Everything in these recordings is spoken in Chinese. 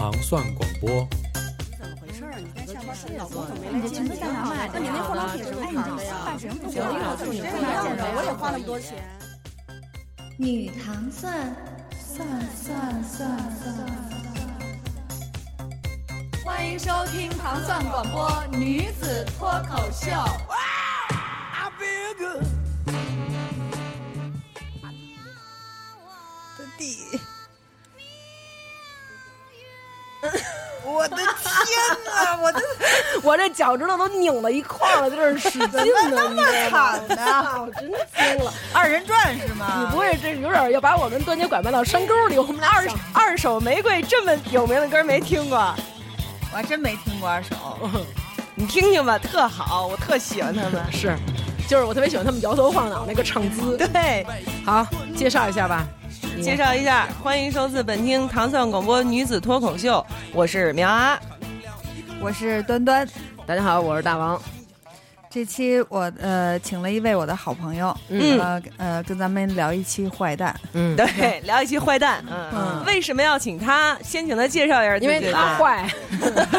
糖蒜广播。你怎么回事儿？你在下班时老公怎么没来接你啊？那你那化妆品什么牌的呀？办什么不行？你这样见着我也花那么多钱。女糖蒜，蒜蒜蒜蒜。欢迎收听糖蒜广播女子脱口秀。我这 我这脚趾头都拧到一块儿了，在这儿使劲呢，那么惨呢？我真惊了！二人转是吗？你不会这有点要把我跟段姐拐卖到山沟里？我们俩二二手玫瑰这么有名的歌没听过？我还真没听过二手，你听听吧，特好，我特喜欢他们。是，就是我特别喜欢他们摇头晃脑那个唱姿。对，好，介绍一下吧。介绍一下，欢迎收听本厅糖蒜广播女子脱口秀，我是苗啊，我是端端，大家好，我是大王。这期我呃请了一位我的好朋友，嗯。呃呃跟咱们聊一期坏蛋，嗯。对，聊一期坏蛋，嗯，为什么要请他？先请他介绍一下，因为他坏。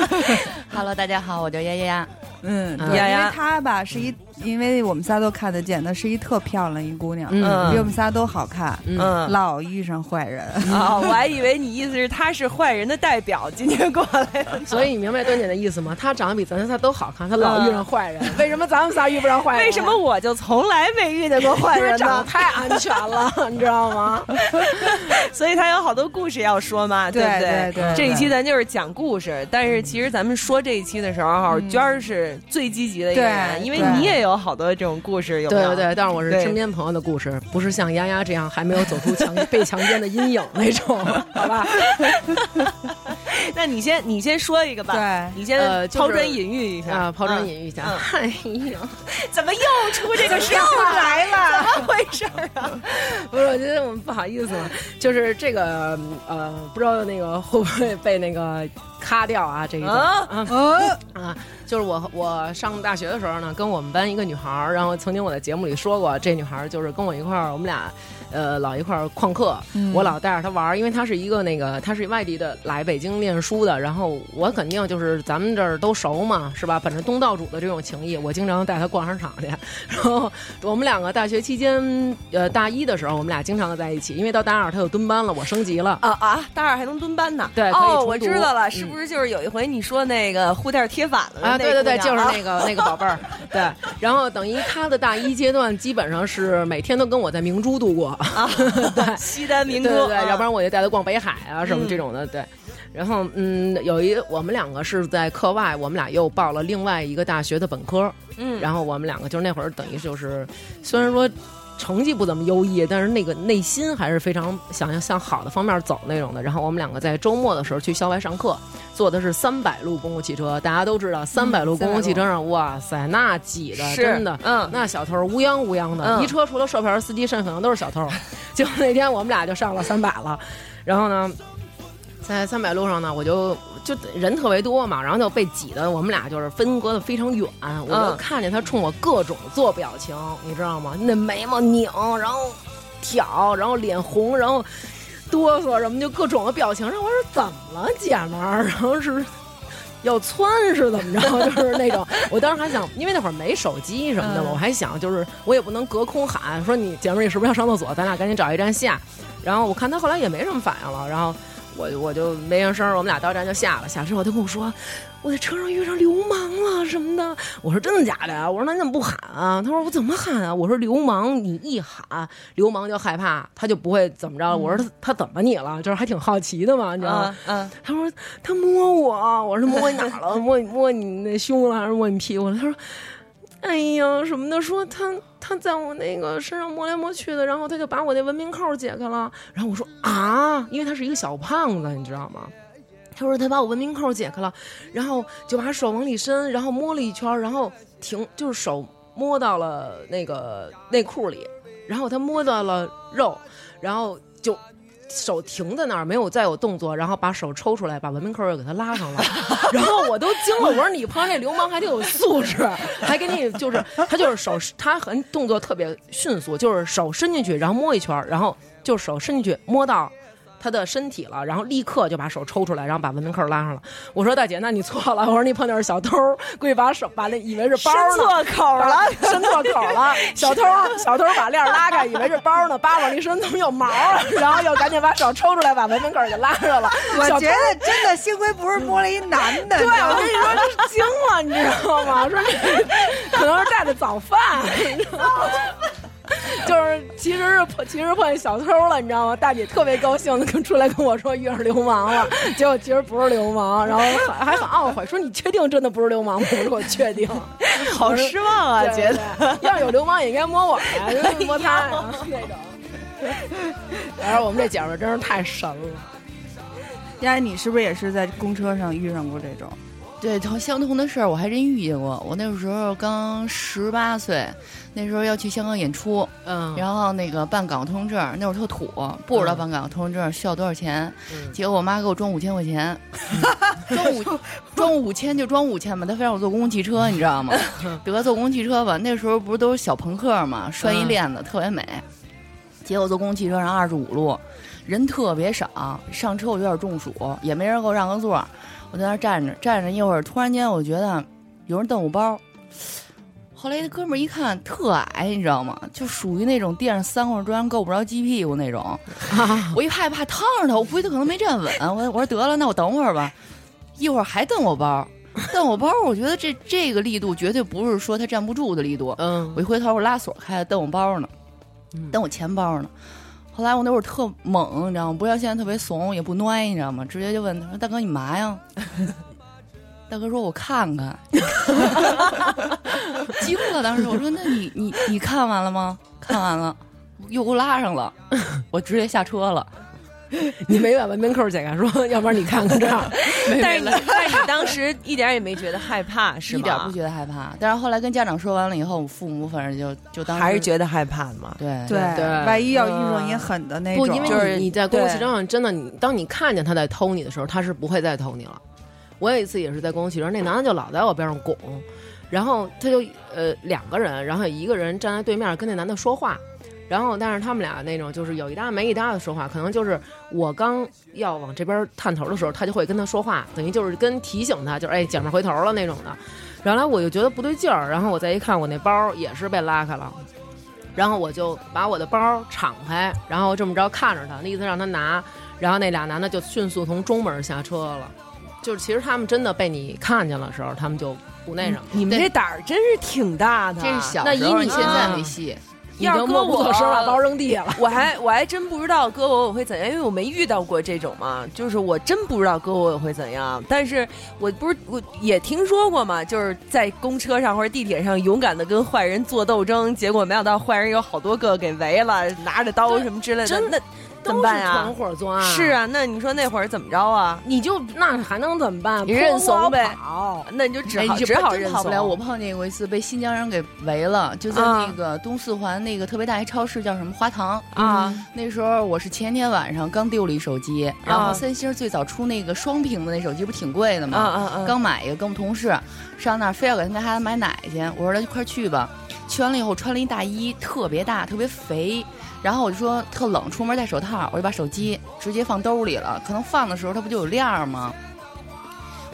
Hello，大家好，我叫丫丫。嗯，因为他吧是一，因为我们仨都看得见，她是一特漂亮一姑娘，嗯，比我们仨都好看，嗯，老遇上坏人啊，我还以为你意思是她是坏人的代表，今天过来，所以你明白端姐的意思吗？她长得比咱仨都好看，她老遇上坏人，为什么咱们仨遇不上坏人？为什么我就从来没遇见过坏人呢？长得太安全了，你知道吗？所以她有好多故事要说嘛，对不对？对，这一期咱就是讲故事，但是其实咱们说这一期的时候，娟儿是。最积极的一个人，因为你也有好多这种故事，有对对对，但是我是身边朋友的故事，不是像丫丫这样还没有走出强 被强奸的阴影那种，好吧？那你先你先说一个吧，对你先抛砖引玉一下啊，抛砖引玉一下。哎呀，怎么又出这个事儿来了？怎么回事啊？不是，我觉得我们不好意思嘛，就是这个呃，不知道那个会不会被那个。咔掉啊！这一段啊啊，就是我我上大学的时候呢，跟我们班一个女孩儿，然后曾经我在节目里说过，这女孩儿就是跟我一块儿，我们俩呃老一块儿旷课，我老带着他玩儿，因为他是一个那个他是外地的来北京念书的，然后我肯定就是咱们这儿都熟嘛，是吧？本着东道主的这种情谊，我经常带他逛商场去，然后我们两个大学期间呃大一的时候，我们俩经常的在一起，因为到大二他又蹲班了，我升级了啊啊，大二还能蹲班呢？对，哦，我知道了，是。不是就是有一回你说那个护垫贴反了啊？对对对，就是那个 那个宝贝儿。对，然后等于他的大一阶段基本上是每天都跟我在明珠度过啊。对，西单明珠，对，要不然我就带他逛北海啊什么这种的。对，然后嗯，有一我们两个是在课外，我们俩又报了另外一个大学的本科。嗯，然后我们两个就是那会儿等于就是，虽然说。成绩不怎么优异，但是那个内心还是非常想要向好的方面走那种的。然后我们两个在周末的时候去校外上课，坐的是三百路公共汽车。大家都知道，三百路公共汽车上，哇塞，那挤的真的，嗯，那小偷乌泱乌泱的，一车除了售票员、司机，剩下可能都是小偷。就那天我们俩就上了三百了，然后呢，在三百路上呢，我就。就人特别多嘛，然后就被挤的，我们俩就是分隔的非常远。我就看见他冲我各种做表情，你知道吗？那眉毛拧，然后挑，然后脸红，然后哆嗦什么，就各种的表情。然后我说怎么了，姐们儿？然后是要窜是怎么着？就是那种。我当时还想，因为那会儿没手机什么的嘛，我还想就是我也不能隔空喊说你姐们儿你是不是要上厕所？咱俩赶紧找一站下。然后我看他后来也没什么反应了，然后。我我就没应声，我们俩到站就下了。下车后他跟我说，我在车上遇上流氓了什么的。我说真的假的呀？我说那你怎么不喊啊？他说我怎么喊啊？我说流氓，你一喊流氓就害怕，他就不会怎么着。我说他他怎么你了？就是还挺好奇的嘛，你知道吗？嗯。他说他摸我，我说摸你哪了？摸你摸你那胸了还是摸你屁股了？他说。哎呀，什么的，说他他在我那个身上摸来摸去的，然后他就把我那文明扣解开了。然后我说啊，因为他是一个小胖子，你知道吗？他说他把我文明扣解开了，然后就把手往里伸，然后摸了一圈，然后停，就是手摸到了那个内裤里，然后他摸到了肉，然后就。手停在那儿，没有再有动作，然后把手抽出来，把文明扣又给他拉上了，然后我都惊了，我说你碰上这流氓还挺有素质，还给你就是他就是手他很动作特别迅速，就是手伸进去，然后摸一圈，然后就手伸进去摸到他的身体了，然后立刻就把手抽出来，然后把文明扣拉上了。我说大姐，那你错了。我说你碰见是小偷，故意把手把那以为是包呢，伸错口了，伸错口了。小偷小偷把链拉开，以为是包呢，扒往一身怎么有毛？然后又赶紧把手抽出来，把文明扣给拉上了。我觉得真的幸亏不是摸了一男的。对，我跟你说这惊了，你知道吗？说可能是带的早饭。就是，其实是其实碰见小偷了，你知道吗？大姐特别高兴的跟出来跟我说遇上流氓了，结果其实不是流氓，然后还很懊悔，说你确定真的不是流氓吗？我说我确定，好失望啊，觉得要有流氓也应该摸我呀，摸他呀那种。然后我们这姐们真是太神了。丫，你是不是也是在公车上遇上过这种？对，同相同的事儿我还真遇见过。我那个时候刚十八岁，那时候要去香港演出，嗯，然后那个办港澳通行证，那会儿特土，不知道办港澳通行证需要多少钱，结果我妈给我装五千块钱，装五装五千就装五千吧，她非让我坐公共汽车，你知道吗？得坐公共汽车吧。那时候不是都是小朋克嘛，拴一链子特别美。结果坐公共汽车上二十五路，人特别少，上车我有点中暑，也没人给我让个座。我在那站着站着一会儿，突然间我觉得有人瞪我包。后来那哥们儿一看特矮，你知道吗？就属于那种垫上三块砖够不着鸡屁股那种。我一害怕烫着他，我估计他可能没站稳。我我说得了，那我等会儿吧。一会儿还瞪我包，瞪我包，我觉得这这个力度绝对不是说他站不住的力度。嗯。我一回头，我拉锁开了，蹬我包呢，瞪我钱包呢。后来我那会儿特猛，你知道吗？不像现在特别怂，也不孬，你知道吗？直接就问他说：“大哥，你嘛呀？” 大哥说：“我看看。”惊了，当时我说：“那你你你看完了吗？看完了，又给我拉上了，我直接下车了。”你没把文明扣解开，说要不然你看看这样。但是你，你当时一点也没觉得害怕，是吗？一点不觉得害怕。但是后来跟家长说完了以后，我父母反正就就当还是觉得害怕嘛。对对对，万一要遇上你狠的那种，不，因为你在公共汽车上真的，你当你看见他在偷你的时候，他是不会再偷你了。我有一次也是在公共汽车，那男的就老在我边上拱，然后他就呃两个人，然后一个人站在对面跟那男的说话。然后，但是他们俩那种就是有一搭没一搭的说话，可能就是我刚要往这边探头的时候，他就会跟他说话，等于就是跟提醒他，就是哎，姐们回头了那种的。然后来我就觉得不对劲儿，然后我再一看，我那包也是被拉开了，然后我就把我的包敞开，然后这么着看着他，那意思让他拿。然后那俩男的就迅速从中门下车了，就是其实他们真的被你看见了时候，他们就不那什么。你们这胆儿真是挺大的，这是小时候，你现在没戏。要搁我，把包扔地下了。我还我还真不知道搁我我会怎样，因为我没遇到过这种嘛。就是我真不知道搁我我会怎样。但是我不是我也听说过嘛，就是在公车上或者地铁上勇敢的跟坏人做斗争，结果没想到坏人有好多个给围了，拿着刀什么之类的。真的。怎么办呀？团伙作案是啊，那你说那会儿怎么着啊？你就那还能怎么办？你认怂呗。那你就只好只好认怂。了。我碰见过一次被新疆人给围了，就在那个东四环那个特别大一超市，叫什么花堂啊？那时候我是前天晚上刚丢了一手机，然后三星最早出那个双屏的那手机不挺贵的吗？啊啊刚买一个，跟我们同事上那儿非要给他们家孩子买奶去，我说那一块去吧。去完了以后穿了一大衣，特别大，特别肥。然后我就说特冷，出门戴手套，我就把手机直接放兜里了。可能放的时候它不就有链儿吗？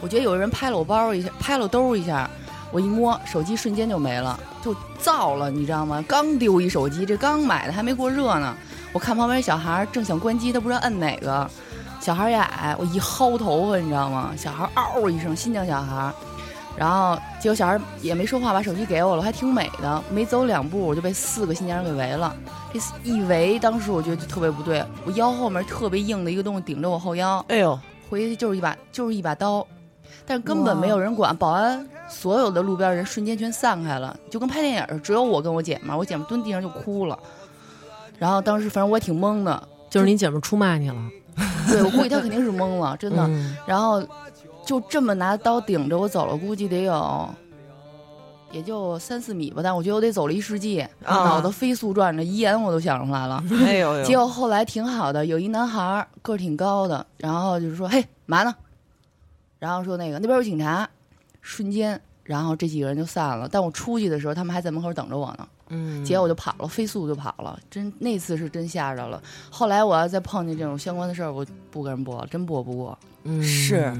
我觉得有人拍了我包一下，拍了兜一下，我一摸手机瞬间就没了，就燥了，你知道吗？刚丢一手机，这刚买的还没过热呢。我看旁边小孩正想关机，他不知道摁哪个，小孩也矮，我一薅头发，你知道吗？小孩嗷一声，新疆小孩。然后结果小孩也没说话，把手机给我了，还挺美的。没走两步，我就被四个新疆人给围了。这一围，当时我觉得就特别不对，我腰后面特别硬的一个东西顶着我后腰。哎呦，回去就是一把就是一把刀，但是根本没有人管。保安所有的路边人瞬间全散开了，就跟拍电影似的，只有我跟我姐们。我姐们蹲地上就哭了。然后当时反正我也挺懵的，就是你姐们出卖你了。对，我估计她肯定是懵了，真的。然后。就这么拿刀顶着我走了，估计得有，也就三四米吧。但我觉得我得走了一世纪，脑子飞速转着，遗言我都想出来了。哎呦！结果后来挺好的，有一男孩个儿挺高的，然后就是说：“嘿，嘛呢？”然后说那个那边有警察，瞬间，然后这几个人就散了。但我出去的时候，他们还在门口等着我呢。嗯，结果我就跑了，飞速就跑了。真那次是真吓着了。后来我要再碰见这种相关的事儿，我不跟人播了，真播不过。嗯，是，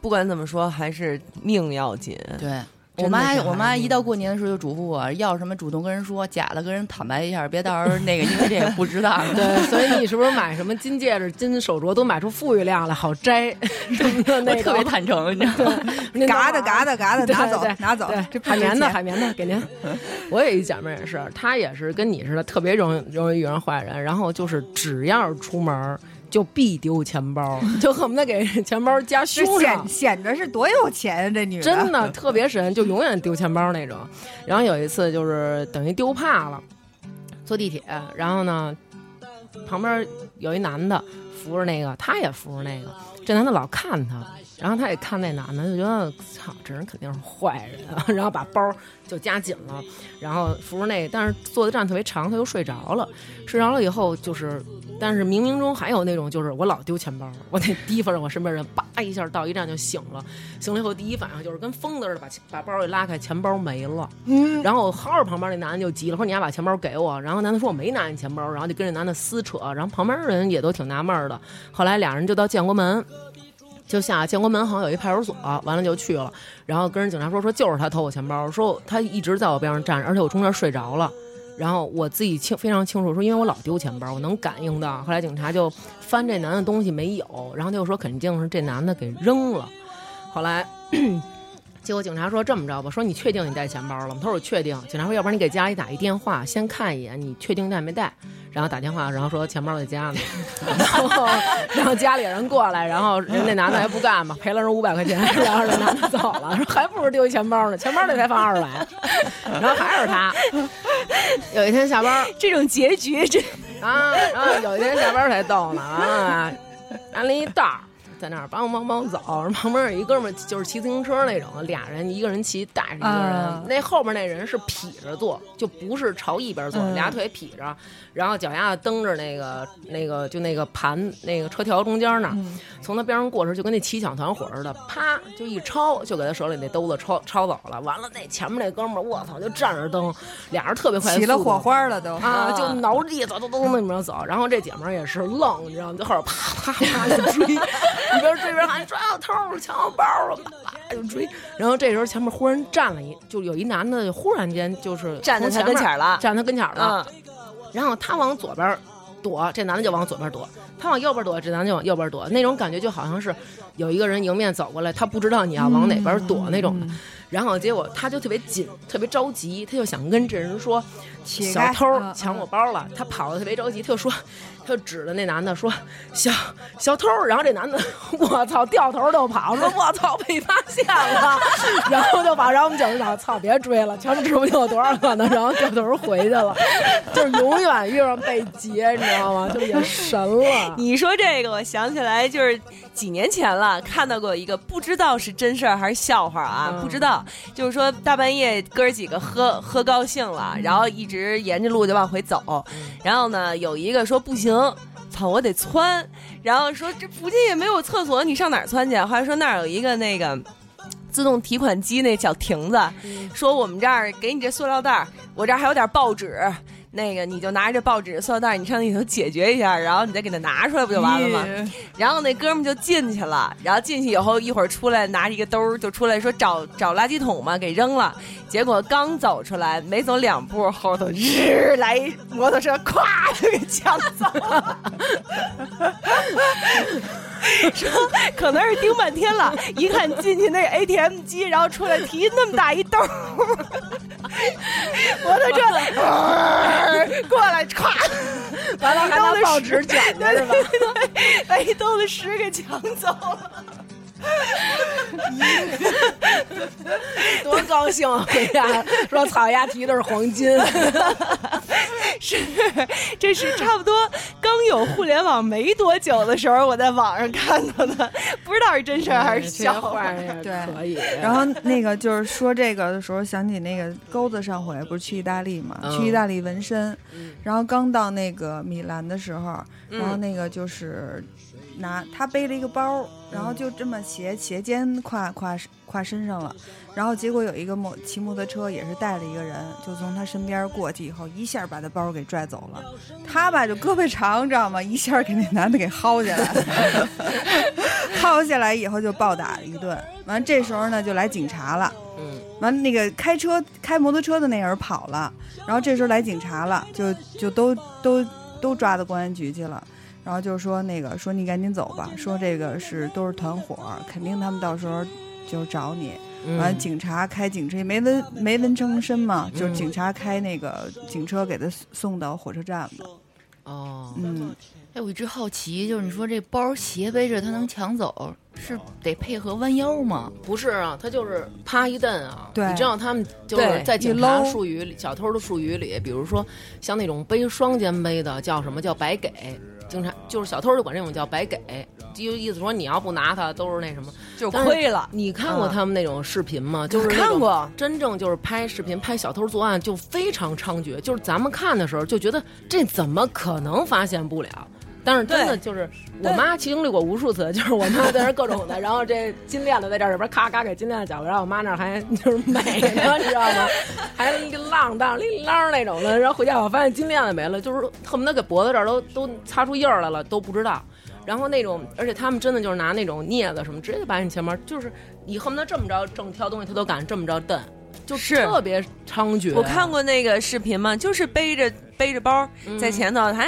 不管怎么说，还是命要紧。对。我妈，我妈一到过年的时候就嘱咐我，要什么主动跟人说，假的跟人坦白一下，别到时候那个因为这个不知道。对，所以你是不是买什么金戒指、金手镯都买出富裕量来，好摘？那 特别坦诚，你知道吗？嘎的嘎的嘎的，拿走拿走。这海绵的海绵的给您。我有一姐妹也是，她也是跟你似的，特别容易容易遇上坏人，然后就是只要出门。就必丢钱包，就恨不得给钱包加胸上，显显着是多有钱啊！这女的真的特别神，就永远丢钱包那种。然后有一次就是等于丢怕了，坐地铁，然后呢，旁边有一男的扶着那个，他也扶着那个，这男的老看他。然后他也看那男的，就觉得操，这人肯定是坏人，然后把包就夹紧了，然后扶着那，但是坐的站特别长，他又睡着了。睡着了以后，就是，但是冥冥中还有那种，就是我老丢钱包，我得提防着我身边人，叭一下到一站就醒了。醒了以后，第一反应就是跟疯子似的，把把包一拉开，钱包没了。嗯。然后薅着旁边那男的就急了，说你还把钱包给我。然后男的说我没拿你钱包，然后就跟这男的撕扯。然后旁边人也都挺纳闷的。后来俩人就到建国门。就下建国门好像有一派出所，完了就去了，然后跟人警察说说就是他偷我钱包，说他一直在我边上站着，而且我中间睡着了，然后我自己清非常清楚说，因为我老丢钱包，我能感应到。后来警察就翻这男的东西没有，然后他就说肯定是这男的给扔了。后来结果警察说这么着吧，说你确定你带钱包了吗？他说我确定。警察说要不然你给家里打一电话，先看一眼，你确定带没带？然后打电话，然后说钱包在家呢，然后然后家里人过来，然后人那男的还不干嘛，赔了人五百块钱，然后人男的走了，说还不如丢一钱包呢，钱包里才放二百，然后还是他。有一天下班，这种结局这啊，然后有一天下班才逗呢啊，拿了一袋。在那儿梆梆梆走，旁边有一哥们儿，就是骑自行车那种，俩人一个人骑，带着一个人。那后边那人是劈着坐，就不是朝一边坐，俩腿劈着，然后脚丫子蹬着那个那个就那个盘那个车条中间那儿，从他边上过时就跟那骑抢团伙似的，啪就一抄，就给他手里那兜子抄抄走了。完了，那前面那哥们儿，我操，就站着蹬，俩人特别快，起了火花了都啊，就挠着地走走走那边走。然后这姐们儿也是愣，你知道吗？就后边啪啪啪就追。一边追一边喊抓小偷抢我包了，叭叭就追。然后这时候前面忽然站了一，就有一男的忽然间就是站在他跟前了，站他跟前了。然后他往左边躲，这男的就往左边躲；他往右边躲，这男的就往右边躲。那种感觉就好像是有一个人迎面走过来，他不知道你要往哪边躲那种的。然后结果他就特别紧，特别着急，他就想跟这人说：“小偷抢我包了。”他跑的特别着急，他就说。他就指着那男的说：“小小偷。”然后这男的，我操，掉头就跑，说：“ 我操，被发现了。”然后就把，然后我们警察操，别追了，全指不定有多少个呢。然后掉头回去了，就是永远遇上被劫，你知道吗？就也神了。你说这个，我想起来，就是几年前了，看到过一个，不知道是真事儿还是笑话啊？不知道，就是说大半夜哥儿几个喝喝高兴了，然后一直沿着路就往回走，然后呢，有一个说不行。操，我得窜，然后说这附近也没有厕所，你上哪儿窜去？后来说那儿有一个那个自动提款机那小亭子，说我们这儿给你这塑料袋，我这儿还有点报纸。那个你就拿着这报纸塑料袋，你上里头解决一下，然后你再给它拿出来，不就完了吗？然后那哥们就进去了，然后进去以后一会儿出来拿着一个兜儿就出来说找找垃圾桶嘛，给扔了。结果刚走出来，没走两步，后头日来摩托车，咵就给抢走了。说可能是盯半天了，一看进去那 ATM 机，然后出来提那么大一兜，摩托车过来，咵，完了还拿报纸卷着是吧？把一兜子屎给抢走了。多高兴啊！回家说草鸭提的是黄金，是这是差不多刚有互联网没多久的时候，我在网上看到的，不知道是真事儿还是笑话。对，可以。然后那个就是说这个的时候，想起那个钩子上回不是去意大利嘛？去意大利纹身，然后刚到那个米兰的时候，然后那个就是拿他背了一个包，然后就这么。斜斜肩挎挎挎身上了，然后结果有一个摩骑摩托车也是带了一个人，就从他身边过去以后，一下把他包给拽走了。他吧就胳膊长，知道吗？一下给那男的给薅下来，薅下来以后就暴打了一顿。完这时候呢就来警察了，嗯，完那个开车开摩托车的那人跑了，然后这时候来警察了，就就都都都抓到公安局去了。然后就说那个说你赶紧走吧，说这个是都是团伙，肯定他们到时候就找你。完，警察开警车没纹没纹成身嘛，就是警察开那个警车给他送到火车站的。哦，嗯，哎，我一直好奇，就是你说这包斜背着他能抢走，是得配合弯腰吗？不是啊，他就是啪一蹬啊。对，你知道他们就是在警察术语里、小偷的术语里，比如说像那种背双肩背的，叫什么叫白给。警察就是小偷，就管这种叫白给，就意思说你要不拿他，都是那什么，就亏了。你看过他们那种视频吗？就是看过，真正就是拍视频拍小偷作案就非常猖獗。就是咱们看的时候就觉得这怎么可能发现不了？但是真的就是我妈经历过无数次，就是我妈在那各种的，然后这金链子在这里边咔咔给金链子绞然后我妈那还 就是美呢，你知道吗？还一个浪荡铃啷那种的，然后回家我发现金链子没了，就是恨不得给脖子这儿都都擦出印儿来了都不知道。然后那种，而且他们真的就是拿那种镊子什么，直接就把你钱包，就是你恨不得这么着正挑东西，他都敢这么着蹬。就是特别猖獗。我看过那个视频嘛，就是背着背着包在前头，哎，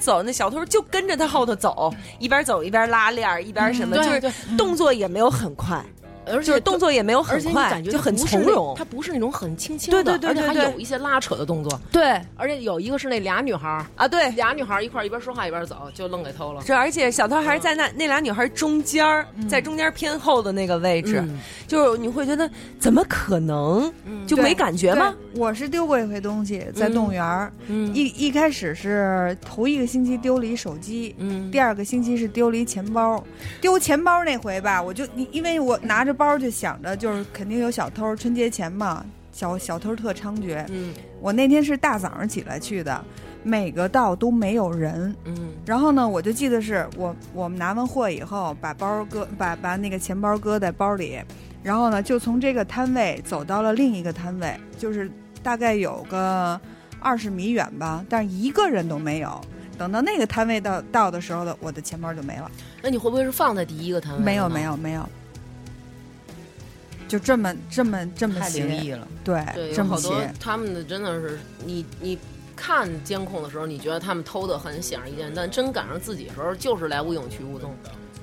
走，那小偷就跟着他后头走，一边走一边拉链，一边什么，就是动作也没有很快。而且动作也没有很快，就很从容。他不是那种很轻轻的，对对对，而且还有一些拉扯的动作。对，而且有一个是那俩女孩啊，对，俩女孩一块一边说话一边走，就愣给偷了。这而且小偷还是在那那俩女孩中间，在中间偏后的那个位置，就是你会觉得怎么可能就没感觉吗？我是丢过一回东西，在动物园一一开始是头一个星期丢了一手机，第二个星期是丢了一钱包。丢钱包那回吧，我就因为我拿着包就想着就是肯定有小偷，春节前嘛，小小偷特猖獗。嗯，我那天是大早上起来去的，每个道都没有人。嗯，然后呢，我就记得是我我们拿完货以后，把包搁把把那个钱包搁在包里，然后呢，就从这个摊位走到了另一个摊位，就是大概有个二十米远吧，但是一个人都没有。等到那个摊位到到的时候的，我的钱包就没了。那你会不会是放在第一个摊位？没有，没有，没有。就这么这么这么太灵异了，对，这么好多他们的真的是你你看监控的时候，你觉得他们偷的很显而易见，但真赶上自己的时候，就是来无影去无踪。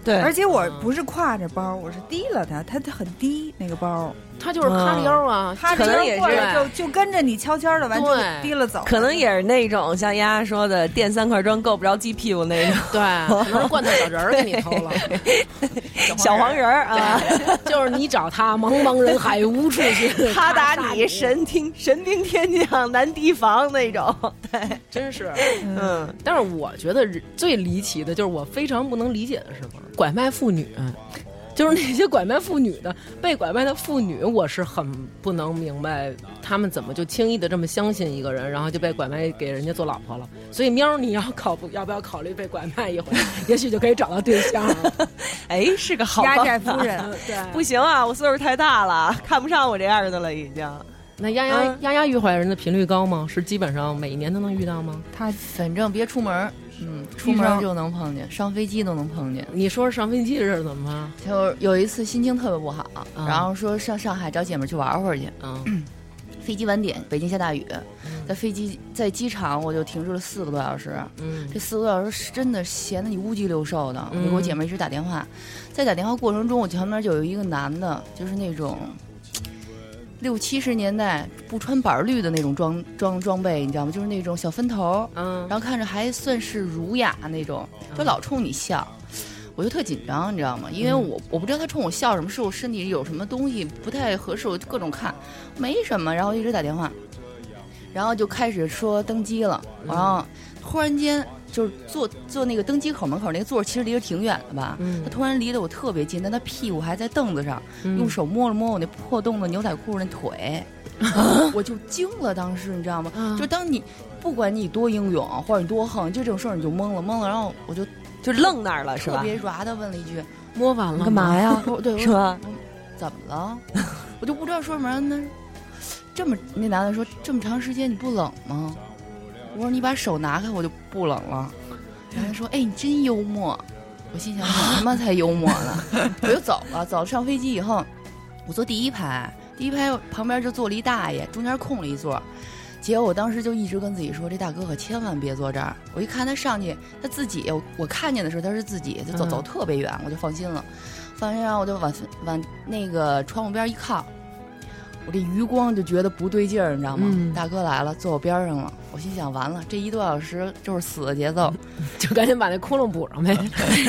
对，而且我不是挎着包，我是提了它，它它很低那个包。他就是哈着腰啊，他可能也是就就跟着你悄悄的完全提了走，可能也是那种像丫丫说的垫三块砖够不着鸡屁股那种，对，可能罐头小人儿给你偷了，小黄人儿啊，就是你找他，茫茫人海无处寻，他打你神兵神兵天将难提防那种，对，真是，嗯，但是我觉得最离奇的就是我非常不能理解的是什么，拐卖妇女。就是那些拐卖妇女的，被拐卖的妇女，我是很不能明白，他们怎么就轻易的这么相信一个人，然后就被拐卖给人家做老婆了。所以喵，你要考不要不要考虑被拐卖一回？也许就可以找到对象。哎，是个好压寨夫人。对，不行啊，我岁数太大了，看不上我这样的了，已经。那丫丫丫丫遇坏人的频率高吗？是基本上每一年都能遇到吗？他反正别出门。嗯，出门就能碰见，上飞机都能碰见。你说上飞机是怎么？就有一次心情特别不好，然后说上上海找姐妹去玩会儿去。嗯，飞机晚点，北京下大雨，在飞机在机场我就停住了四个多小时。嗯，这四个多小时是真的闲得你乌鸡六瘦的。我给我姐妹一直打电话，在打电话过程中，我前面就有一个男的，就是那种。六七十年代不穿板绿的那种装装装备，你知道吗？就是那种小分头，嗯，然后看着还算是儒雅那种，就老冲你笑，我就特紧张，你知道吗？因为我我不知道他冲我笑什么，是我身体有什么东西不太合适，我就各种看，没什么，然后一直打电话，然后就开始说登机了，然后突然间。就是坐坐那个登机口门口那个座，其实离着挺远的吧。他突然离得我特别近，但他屁股还在凳子上，用手摸了摸我那破洞的牛仔裤那腿，我就惊了。当时你知道吗？就当你不管你多英勇或者你多横，就这种事儿你就懵了懵了。然后我就就愣那儿了，是吧？特别 ra 的问了一句：“摸完了干嘛呀？对，是吧？怎么了？我就不知道说什么。那这么那男的说这么长时间你不冷吗？我说你把手拿开我就不冷了。然后他说：“哎，你真幽默。”我心想：“你他妈才幽默呢！” 我就走了。走上飞机以后，我坐第一排，第一排旁边就坐了一大爷，中间空了一座。结果我当时就一直跟自己说：“这大哥可千万别坐这儿。”我一看他上去，他自己，我我看见的时候他是自己，就走走特别远，我就放心了。放心，然后我就往往那个窗户边一靠，我这余光就觉得不对劲儿，你知道吗？嗯大哥来了，坐我边上了。我心想，完了，这一多小时就是死的节奏。就赶紧把那窟窿补上呗。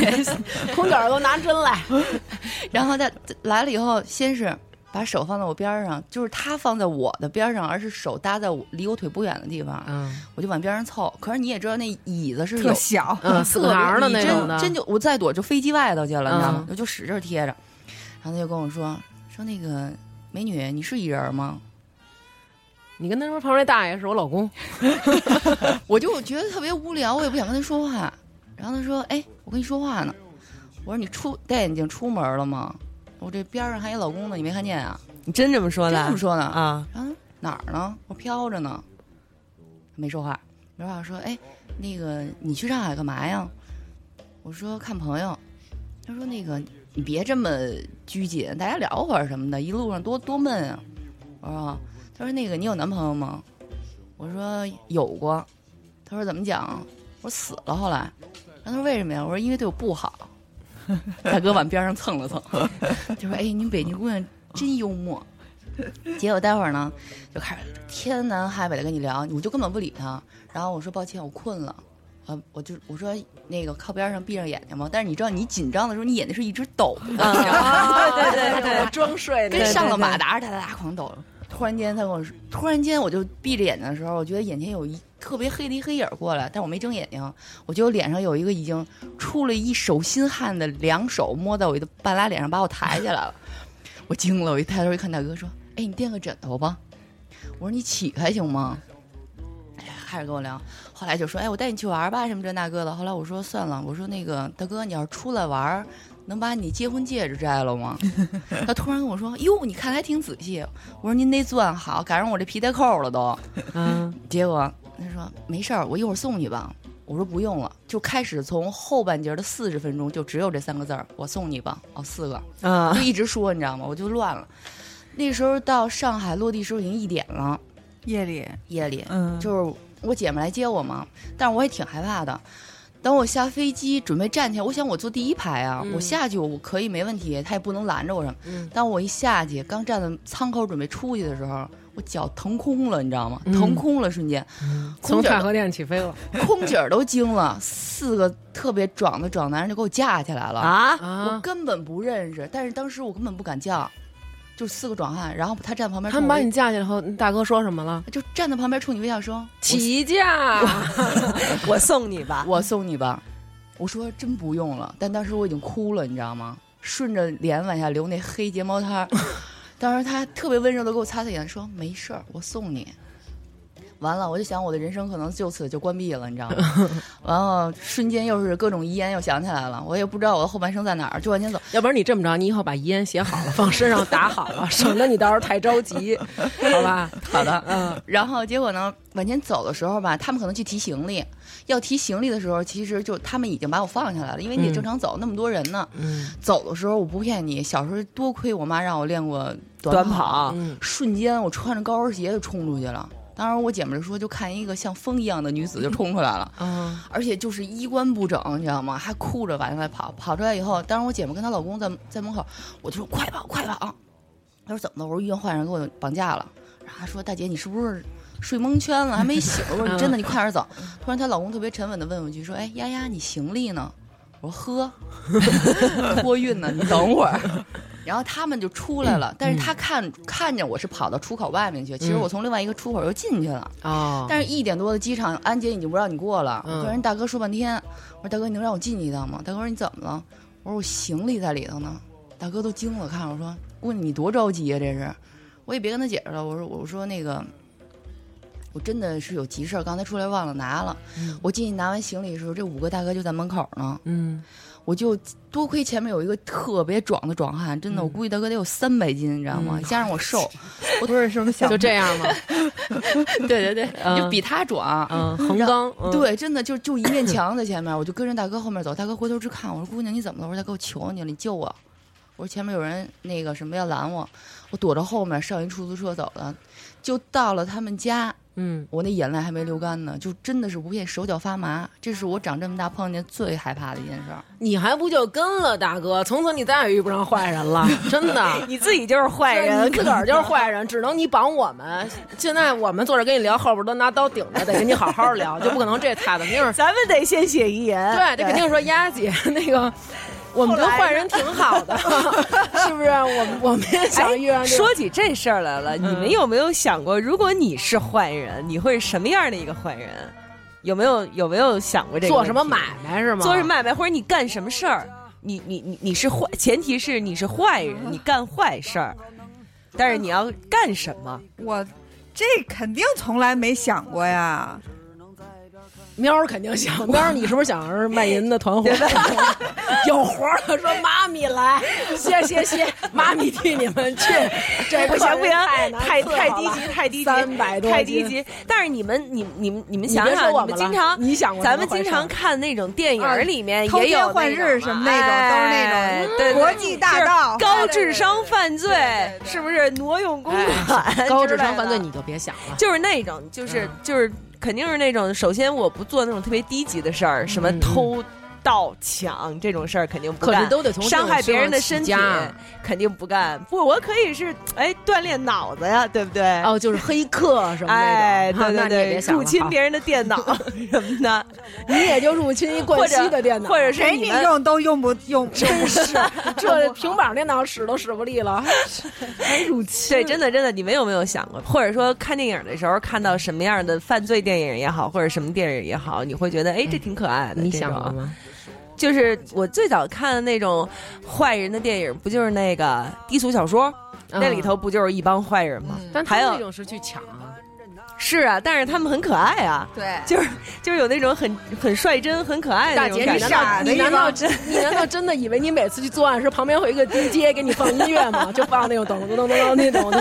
空姐儿给我拿针来。然后他来了以后，先是把手放在我边儿上，就是他放在我的边上，而是手搭在我离我腿不远的地方，嗯我就往边上凑。可是你也知道，那椅子是有特小，嗯，四个行的那种的，真真就我再躲就飞机外头去了，你知道吗嗯？我就使劲贴着。然后他就跟我说说那个美女，你是一人吗？你跟他说旁边那大爷是我老公 我就觉得特别无聊，我也不想跟他说话。然后他说：“哎，我跟你说话呢。”我说：“你出戴眼镜出门了吗？我这边上还有老公呢，你没看见啊？”你真这么说的？真这么说呢？啊？然后哪儿呢？我飘着呢，没说话。没说话，说：“哎，那个你去上海干嘛呀？”我说：“看朋友。”他说：“那个你别这么拘谨，大家聊会儿什么的，一路上多多闷啊。”我说：“他说那个你有男朋友吗？”我说：“有过。”他说：“怎么讲？”我说：“死了。”后来，然后他说：“为什么呀？”我说：“因为对我不好。”大哥往边上蹭了蹭，就说：“哎，你北京姑娘真幽默。”结果待会儿呢，就开始天南海北的跟你聊，我就根本不理他。然后我说抱歉，我困了，啊，我就我说那个靠边上闭上眼睛嘛。但是你知道，你紧张的时候，你眼睛是一直抖的，对对对，装睡的，跟上了马达哒哒哒狂抖。突然间他跟我说，突然间我就闭着眼睛的时候，我觉得眼前有一特别黑的一黑影过来，但我没睁眼睛，我觉得我脸上有一个已经出了一手心汗的两手摸到我的半拉脸上，把我抬起来了。我惊了，我一抬头一看，大哥说：“哎，你垫个枕头吧。”我说：“你起开行吗？”开始跟我聊，后来就说：“哎，我带你去玩吧，什么这那个的。”后来我说：“算了，我说那个大哥，你要是出来玩，能把你结婚戒指摘了吗？” 他突然跟我说：“哟，你看的还挺仔细。”我说：“您那钻好，赶上我这皮带扣了都。”嗯，结果他说：“没事儿，我一会儿送你吧。”我说：“不用了。”就开始从后半截的四十分钟就只有这三个字儿：“我送你吧。”哦，四个，啊就一直说，你知道吗？我就乱了。那时候到上海落地时候已经一点了，夜里，夜里，嗯，就是我姐们来接我嘛，但是我也挺害怕的。等我下飞机准备站起来，我想我坐第一排啊，嗯我下去我可以没问题，他也不能拦着我什么。嗯当我一下去，刚站在舱口准备出去的时候，我脚腾空了，你知道吗？嗯腾空了，瞬间，从空姐儿太和殿起飞了空姐儿都惊了，四个特别壮的壮男人就给我架起来了。啊！我啊！根本不认识，但是当时我根本不敢叫，就四个壮汉，然后他站旁边，他们把你架起来后，大哥说什么了？就站在旁边冲你微笑说：“起价，我送你吧。我送你吧。”我说：“真不用了。”但当时我已经哭了，你知道吗？顺着脸往下流那黑睫毛摊儿。当时他特别温柔的给我擦擦眼，说：“没事儿，我送你。”完了，我就想我的人生可能就此就关闭了，你知道吗？完了，瞬间又是各种遗言又想起来了，我也不知道我的后半生在哪儿，就往前走。要不然你这么着，你以后把遗言写好了，放身上打好了，省得你到时候太着急，好吧？好的，嗯，然后结果呢，往前走的时候吧，他们可能去提行李，要提行李的时候，其实就他们已经把我放下来了，因为你得正常走，那么多人呢。嗯走的时候我不骗你，小时候多亏我妈让我练过短跑，跑嗯，瞬间我穿着高跟鞋就冲出去了。当时我姐们儿说，就看一个像风一样的女子就冲出来了，啊，而且就是衣冠不整，你知道吗？还哭着往外跑。跑出来以后，当时我姐们跟她老公在在门口，我就说快跑快跑。她说怎么了？我说医院坏人给我绑架了。然后她说大姐你是不是睡蒙圈了还没醒？我说你真的 你快点走。突然她老公特别沉稳的问我一句说哎丫丫你行李呢？我说呵，托运呢，你等会儿。然后他们就出来了，但是他看看见我是跑到出口外面去，其实我从另外一个出口又进去了。哦，但是一点多的机场，安检已经不让你过了。跟人大哥说半天，我说大哥，你能让我进去一趟吗？大哥说你怎么了？我说我行李在里头呢。大哥都惊了，看着我说：“姑娘，你多着急啊、这是。”我也别跟他解释了，我说我说那个，我真的是有急事儿，刚才出来忘了拿了。我进去拿完行李的时候，这五个大哥就在门口呢。嗯，我就多亏前面有一个特别壮的壮汉，真的，我估计大哥得有三百斤，你知道吗？加上我瘦，我不是什么小就这样吗？对对对，就比他壮。嗯，横刚。对，真的就就一面墙在前面，我就跟着大哥后面走。大哥回头直看我说：“姑娘，你怎么了？”我说：“大哥，我求你了，你救我。”我说：“前面有人那个什么要拦我。”我躲着后面上一出租车走了，就到了他们家。嗯，我那眼泪还没流干呢，就真的是不骗，手脚发麻。这是我长这么大碰见最害怕的一件事儿。你还不就跟了大哥？从此你再也遇不上坏人了，真的。你自己就是坏人，自个儿就是坏人，只能你绑我们。现在我们坐这跟你聊，后边都拿刀顶着，得跟你好好聊，就不可能这态度。肯定是咱们得先写遗言，对，这肯定说丫姐那个。我们跟坏人挺好的，是不是？我们我们也想遇上。说起这事儿来了，你们有没有想过，如果你是坏人，你会是什么样的一个坏人？有没有有没有想过这个？做什么买卖是吗？做什么买卖，或者你干什么事儿？你你你你是坏，前提是你是坏人，你干坏事儿。但是你要干什么？我这肯定从来没想过呀。喵儿肯定想，喵儿你是不是想是卖淫的团伙？有活了，说妈咪来，谢谢谢，妈咪替你们去。这不行不行，太太低级太低级，三百多太低级。但是你们你你们你们想想，我们经常你想咱们经常看那种电影里面也有换日什么那种，都是那种国际大盗、高智商犯罪，是不是挪用公款？高智商犯罪你就别想了，就是那种就是就是。肯定是那种，首先我不做那种特别低级的事儿，什么偷。盗抢这种事儿肯定不干，都得从伤害别人的身体，肯定不干。不，我可以是哎锻炼脑子呀，对不对？哦，就是黑客什么哎，对对对，入侵别人的电脑 什么的，你也就入侵一冠希的电脑，或者是你用都用不用，真是 这平板电脑使都使不利了，还 入侵？对，真的真的，你们有没有想过？或者说看电影的时候看到什么样的犯罪电影也好，或者什么电影也好，你会觉得哎，这挺可爱的？你想过吗？就是我最早看的那种坏人的电影，不就是那个低俗小说？那里头不就是一帮坏人吗？但还有一种是去抢。是啊，但是他们很可爱啊。对，就是就是有那种很很率真、很可爱的那种感觉。你难道真你难道真的以为你每次去作案时旁边会有一个 DJ 给你放音乐吗？就放那种咚咚咚咚那种，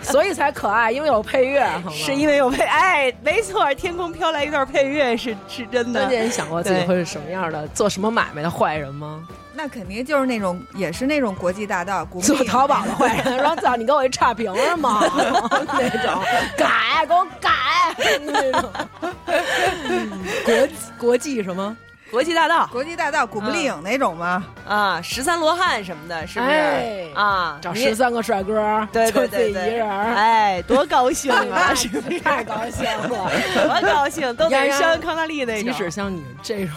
所以才可爱，因为有配乐，是因为有配哎，没错，天空飘来一段配乐是是真的。关键想过自己会是什么样的，做什么买卖的坏人吗？那肯定就是那种，也是那种国际大盗，做淘宝的坏人。说：“操，你给我一差评是吗？” 那种改，给我改那种。国国际什么？国际大道，国际大道，古不丽影那种吗？啊，十三罗汉什么的，是不是？啊，找十三个帅哥，对对对，一人，哎，多高兴啊！是不是太高兴了？多高兴，都得像康纳利那种。即使像你这种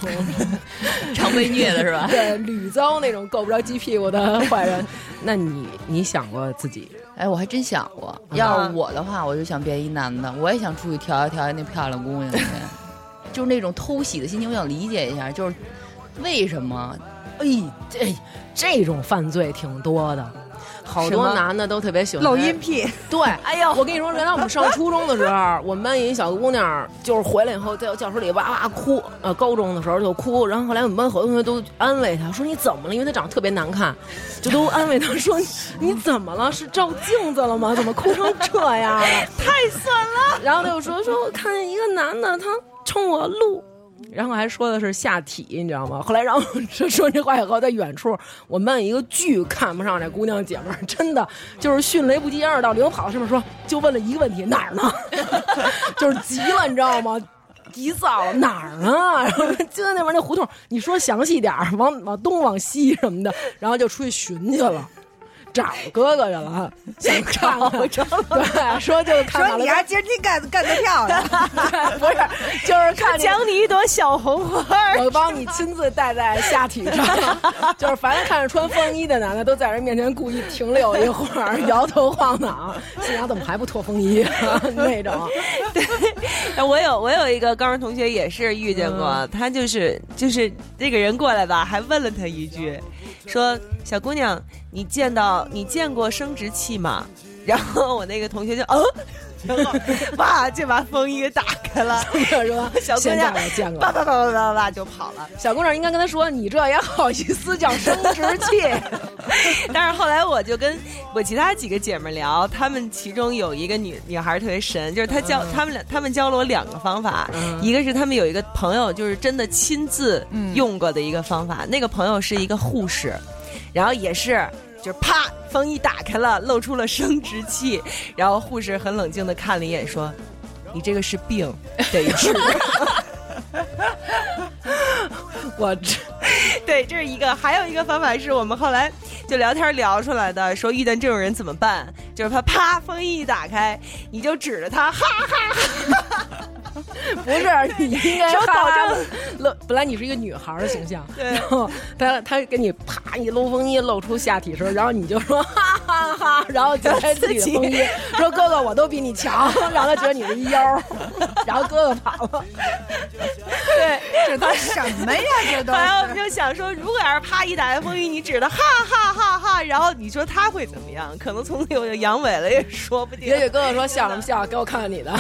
常被虐的是吧？对，屡遭那种够不着鸡屁股的坏人，那你你想过自己？哎，我还真想过，要是我的话，我就想变一男的，我也想出去调一调那漂亮姑娘去。就是那种偷袭的心情，我想理解一下，就是为什么？哎，这这种犯罪挺多的，好多 男的都特别喜欢露阴癖。对，哎呦，我跟你说，原来我们上初中的时候，我们班有一小姑娘，就是回来以后在教室里哇哇哭。呃，高中的时候就哭，然后后来我们班好多同学都安慰她，说你怎么了？因为她长得特别难看，就都安慰她说你怎么了？是照镜子了吗？怎么哭成这样？太损了。然后她就说说我看见一个男的，他。冲我录，然后还说的是下体，你知道吗？后来然后 说说这话以后，在远处，我们一个巨看不上这姑娘姐们儿，真的就是迅雷不及掩耳盗铃跑到上面说，就问了一个问题，哪儿呢？就是急了，你知道吗？急躁了，哪儿呢？然后就在那边那胡同，你说详细点儿，往往东往西什么的，然后就出去寻去了。找哥哥去了，想看看，对，说就看说你还今儿你干干得漂亮，不是，就是看奖你一朵小红花，我帮你亲自戴在下体上，就是凡是看着穿风衣的男的，都在人面前故意停留一会儿，摇头晃脑，心想怎么还不脱风衣那种。对，我有我有一个高中同学也是遇见过，他就是就是这个人过来吧，还问了他一句。说小姑娘，你见到你见过生殖器吗？然后我那个同学就嗯，哇就把风衣给打开了，是吧？小姑娘 见过，叭叭叭叭叭叭就跑了。小姑娘应该跟他说：“你这也好意思叫生殖器？”但是后来我就跟我其他几个姐妹聊，她们其中有一个女女孩特别神，就是她教她们俩，她们教了我两个方法，一个是他们有一个朋友就是真的亲自用过的一个方法，那个朋友是一个护士，然后也是就啪风衣打开了，露出了生殖器，然后护士很冷静的看了一眼说：“你这个是病，得治。”我这，对，这是一个，还有一个方法是我们后来就聊天聊出来的，说遇见这种人怎么办？就是他啪风衣一打开，你就指着他，哈哈哈。不是，你应该 保证露。本来你是一个女孩的形象，对。然后他他给你啪一搂风衣，露出下体时，然后你就说哈哈哈，然后解开自己的风衣，说哥哥我都比你强，让他觉得你是一妖，然后哥哥跑了。对，这都什么呀？这都。后来我们就想说，如果要是啪一打开风衣，你指的哈哈哈哈，然后你说他会怎么样？可能从此有阳痿了也说不定。也许哥哥说笑什么笑？给我看看你的。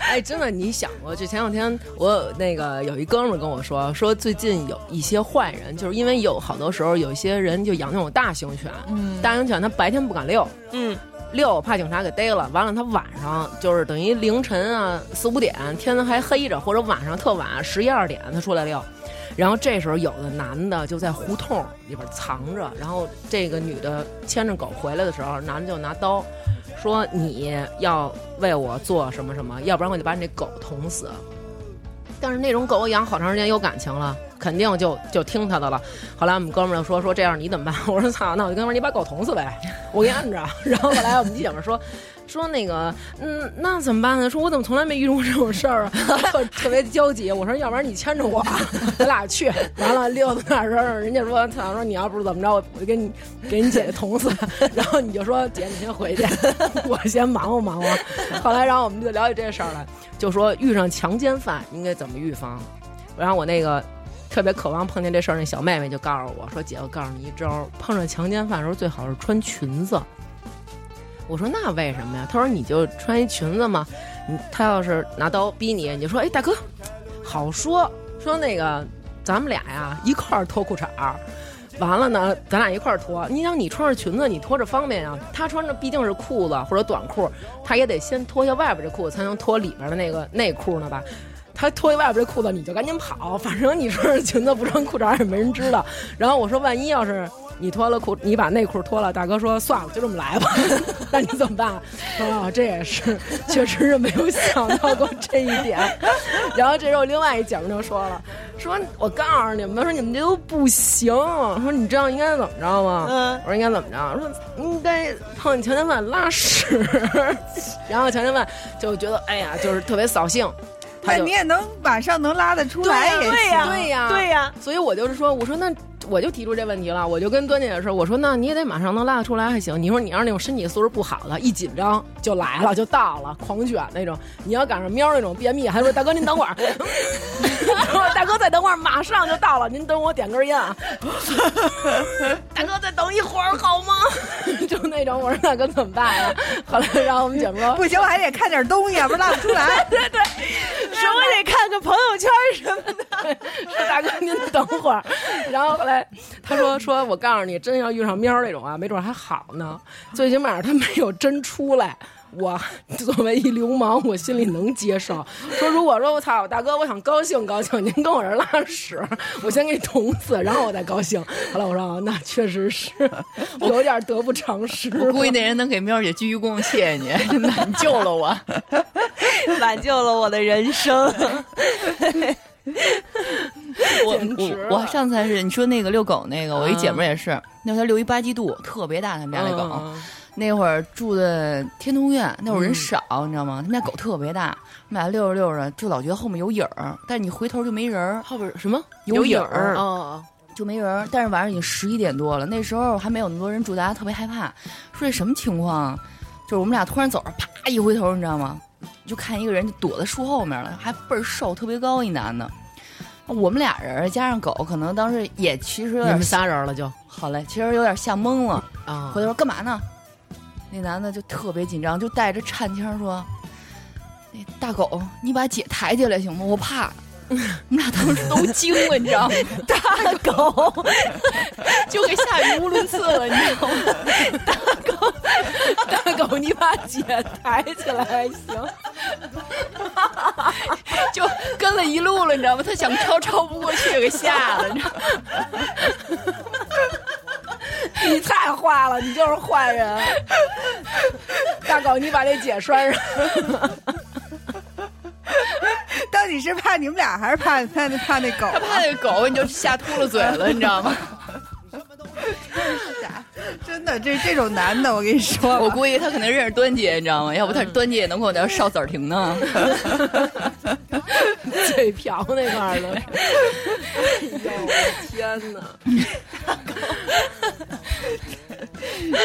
哎，真的，你想过？就前两天我那个有一哥们跟我说，说最近有一些坏人，就是因为有好多时候有一些人就养那种大型犬，嗯，大型犬它白天不敢遛，嗯，遛怕警察给逮了，完了它晚上就是等于凌晨啊四五点天还黑着，或者晚上特晚十一二点它出来遛，然后这时候有的男的就在胡同里边藏着，然后这个女的牵着狗回来的时候，男的就拿刀。说你要为我做什么什么，要不然我就把你这狗捅死。但是那种狗我养好长时间有感情了，肯定就就听他的了。后来我们哥们儿就说说这样你怎么办？我说操，那我就跟他说你把狗捅死呗，我给你按着。然后后来我们姐们说。说那个，嗯，那怎么办呢？说我怎么从来没遇过这种事儿啊？特别焦急。我说，要不然你牵着我，咱俩去。完了溜到那儿时候，人家说，他说你要不是怎么着，我就给你给你姐姐捅死。然后你就说，姐，你先回去，我先忙活忙活。后来，然后我们就聊起这事儿来，就说遇上强奸犯应该怎么预防。然后我那个特别渴望碰见这事儿那小妹妹就告诉我说，姐，我告诉你一招，碰上强奸犯的时候最好是穿裙子。我说那为什么呀？他说你就穿一裙子嘛，你他要是拿刀逼你，你就说哎大哥，好说说那个咱们俩呀一块儿脱裤衩儿，完了呢咱俩一块儿脱。你想你穿着裙子你脱着方便呀，他穿着毕竟是裤子或者短裤，他也得先脱下外边这裤子才能脱里边的那个内裤呢吧？他脱下外边这裤子你就赶紧跑，反正你穿着裙子不穿裤衩也没人知道。然后我说万一要是。你脱了裤，你把内裤脱了。大哥说：“算了，就这么来吧。”那你怎么办？啊，这也是，确实是没有想到过这一点。然后这时候另外一姐们就说了：“说我告诉你们，说你们这都不行。说你知道应该怎么着吗？嗯，我说应该怎么着？说应该碰见强奸犯拉屎。然后强奸犯就觉得哎呀，就是特别扫兴。那你也能马上能拉得出来，也对呀，对呀，对呀。所以我就是说，我说那。我就提出这问题了，我就跟端姐说：“我说那你也得马上能拉得出来还行。你说你要是那种身体素质不好的，一紧张就来了，就到了，狂卷那种。你要赶上喵那种便秘，还说大哥您等会儿 大哥再等会儿，马上就到了，您等我点根烟啊。大哥再等一会儿好吗？就那种，我说大哥怎么办呀？后来然后我们姐夫说不行，我还得看点东西，要不拉不出来。对对，说我得看看朋友圈什么的。说大哥您等会儿。”然后后来他说说，我告诉你，真要遇上喵那种啊，没准还好呢。最起码他没有真出来。我作为一流氓，我心里能接受。说如果说我操大哥，我想高兴高兴，您跟我这拉屎，我先给你捅死，然后我再高兴。后来我说那确实是有点得不偿失。我估计那人能给喵姐鞠一躬，谢谢你，你救了我，挽救了我的人生。我我我上次还是你说那个遛狗那个，我一姐们也是，那天遛一巴基度，特别大，他们家那狗，那会儿住的天通苑，那会儿人少，你知道吗？他们家狗特别大，我们俩遛着遛着就老觉得后面有影儿，但是你回头就没人儿，后边什么有影儿，哦，就没人。但是晚上已经十一点多了，那时候还没有那么多人住，大家特别害怕，说这什么情况？就是我们俩突然走着，啪一回头，你知道吗？就看一个人就躲在树后面了，还倍儿瘦，特别高一男的。我们俩人加上狗，可能当时也其实有点仨人了就好嘞，其实有点吓懵了啊。回头说干嘛呢？那男的就特别紧张，就带着颤腔说：“那大狗，你把姐抬起来行吗？我怕。”我们俩当时都惊了，你知道吗？大狗 就给吓语无伦次了，你知道吗？大狗，大狗，你把姐抬起来还行，就跟了一路了，你知道吗？他想超超不过去，给吓了，你知道吗？你太坏了，你就是坏人。大狗，你把这姐拴上。到底是怕你们俩，还是怕怕那怕那狗？他怕那狗，你就吓秃了嘴了，你知道吗？真的，这这种男的，我跟你说，我估计他可能认识端姐，你知道吗？要不他端姐也能给我叫少子儿婷呢。嘴瓢那块儿的。哎呦，天哪！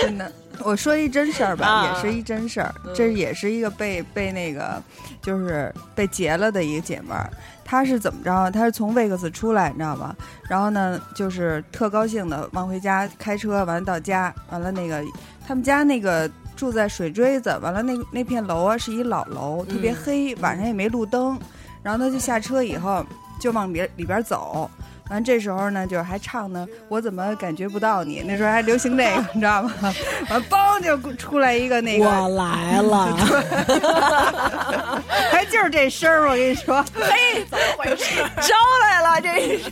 真的，我说一真事儿吧，也是一真事儿。这也是一个被被那个，就是被劫了的一个姐们儿。她是怎么着？他是从威克斯出来，你知道吗？然后呢，就是特高兴的往回家开车，完了到家，完了那个他们家那个住在水锥子，完了那那片楼啊是一老楼，特别黑，晚上也没路灯。然后他就下车以后就往里里边走。完这时候呢，就是还唱呢，我怎么感觉不到你？那时候还流行这个，你知道吗？完，嘣就出来一个那个，我来了，还就是这声儿，我跟你说，嘿，怎么回事？招来了，这是。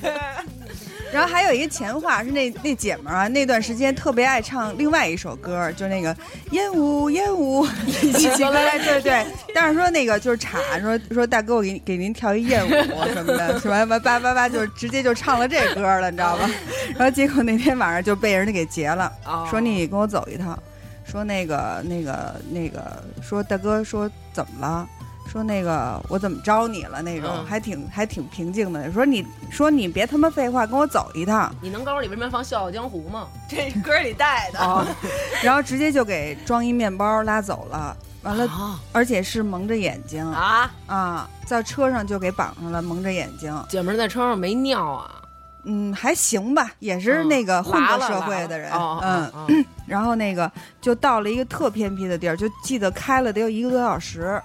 然后还有一个前话是那那姐们儿啊，那段时间特别爱唱另外一首歌，就那个烟雾烟雾一起来，对对。但是说那个就是查说说大哥，我给你给您跳一艳舞什么的，是吧？完叭叭叭就直接就唱了这歌了，你知道吧？然后结果那天晚上就被人家给截了，说你跟我走一趟，说那个那个那个说大哥说怎么了？说那个我怎么招你了？那种还挺还挺平静的。说你说你别他妈废话，跟我走一趟。你能告诉我你为什么放《笑傲江湖》吗？这歌里带的。然后直接就给装一面包拉走了。完了，而且是蒙着眼睛啊啊，在车上就给绑上了，蒙着眼睛。姐们在车上没尿啊？嗯，还行吧，也是那个混过社会的人。嗯，然后那个就到了一个特偏僻的地儿，就记得开了得有一个多小时。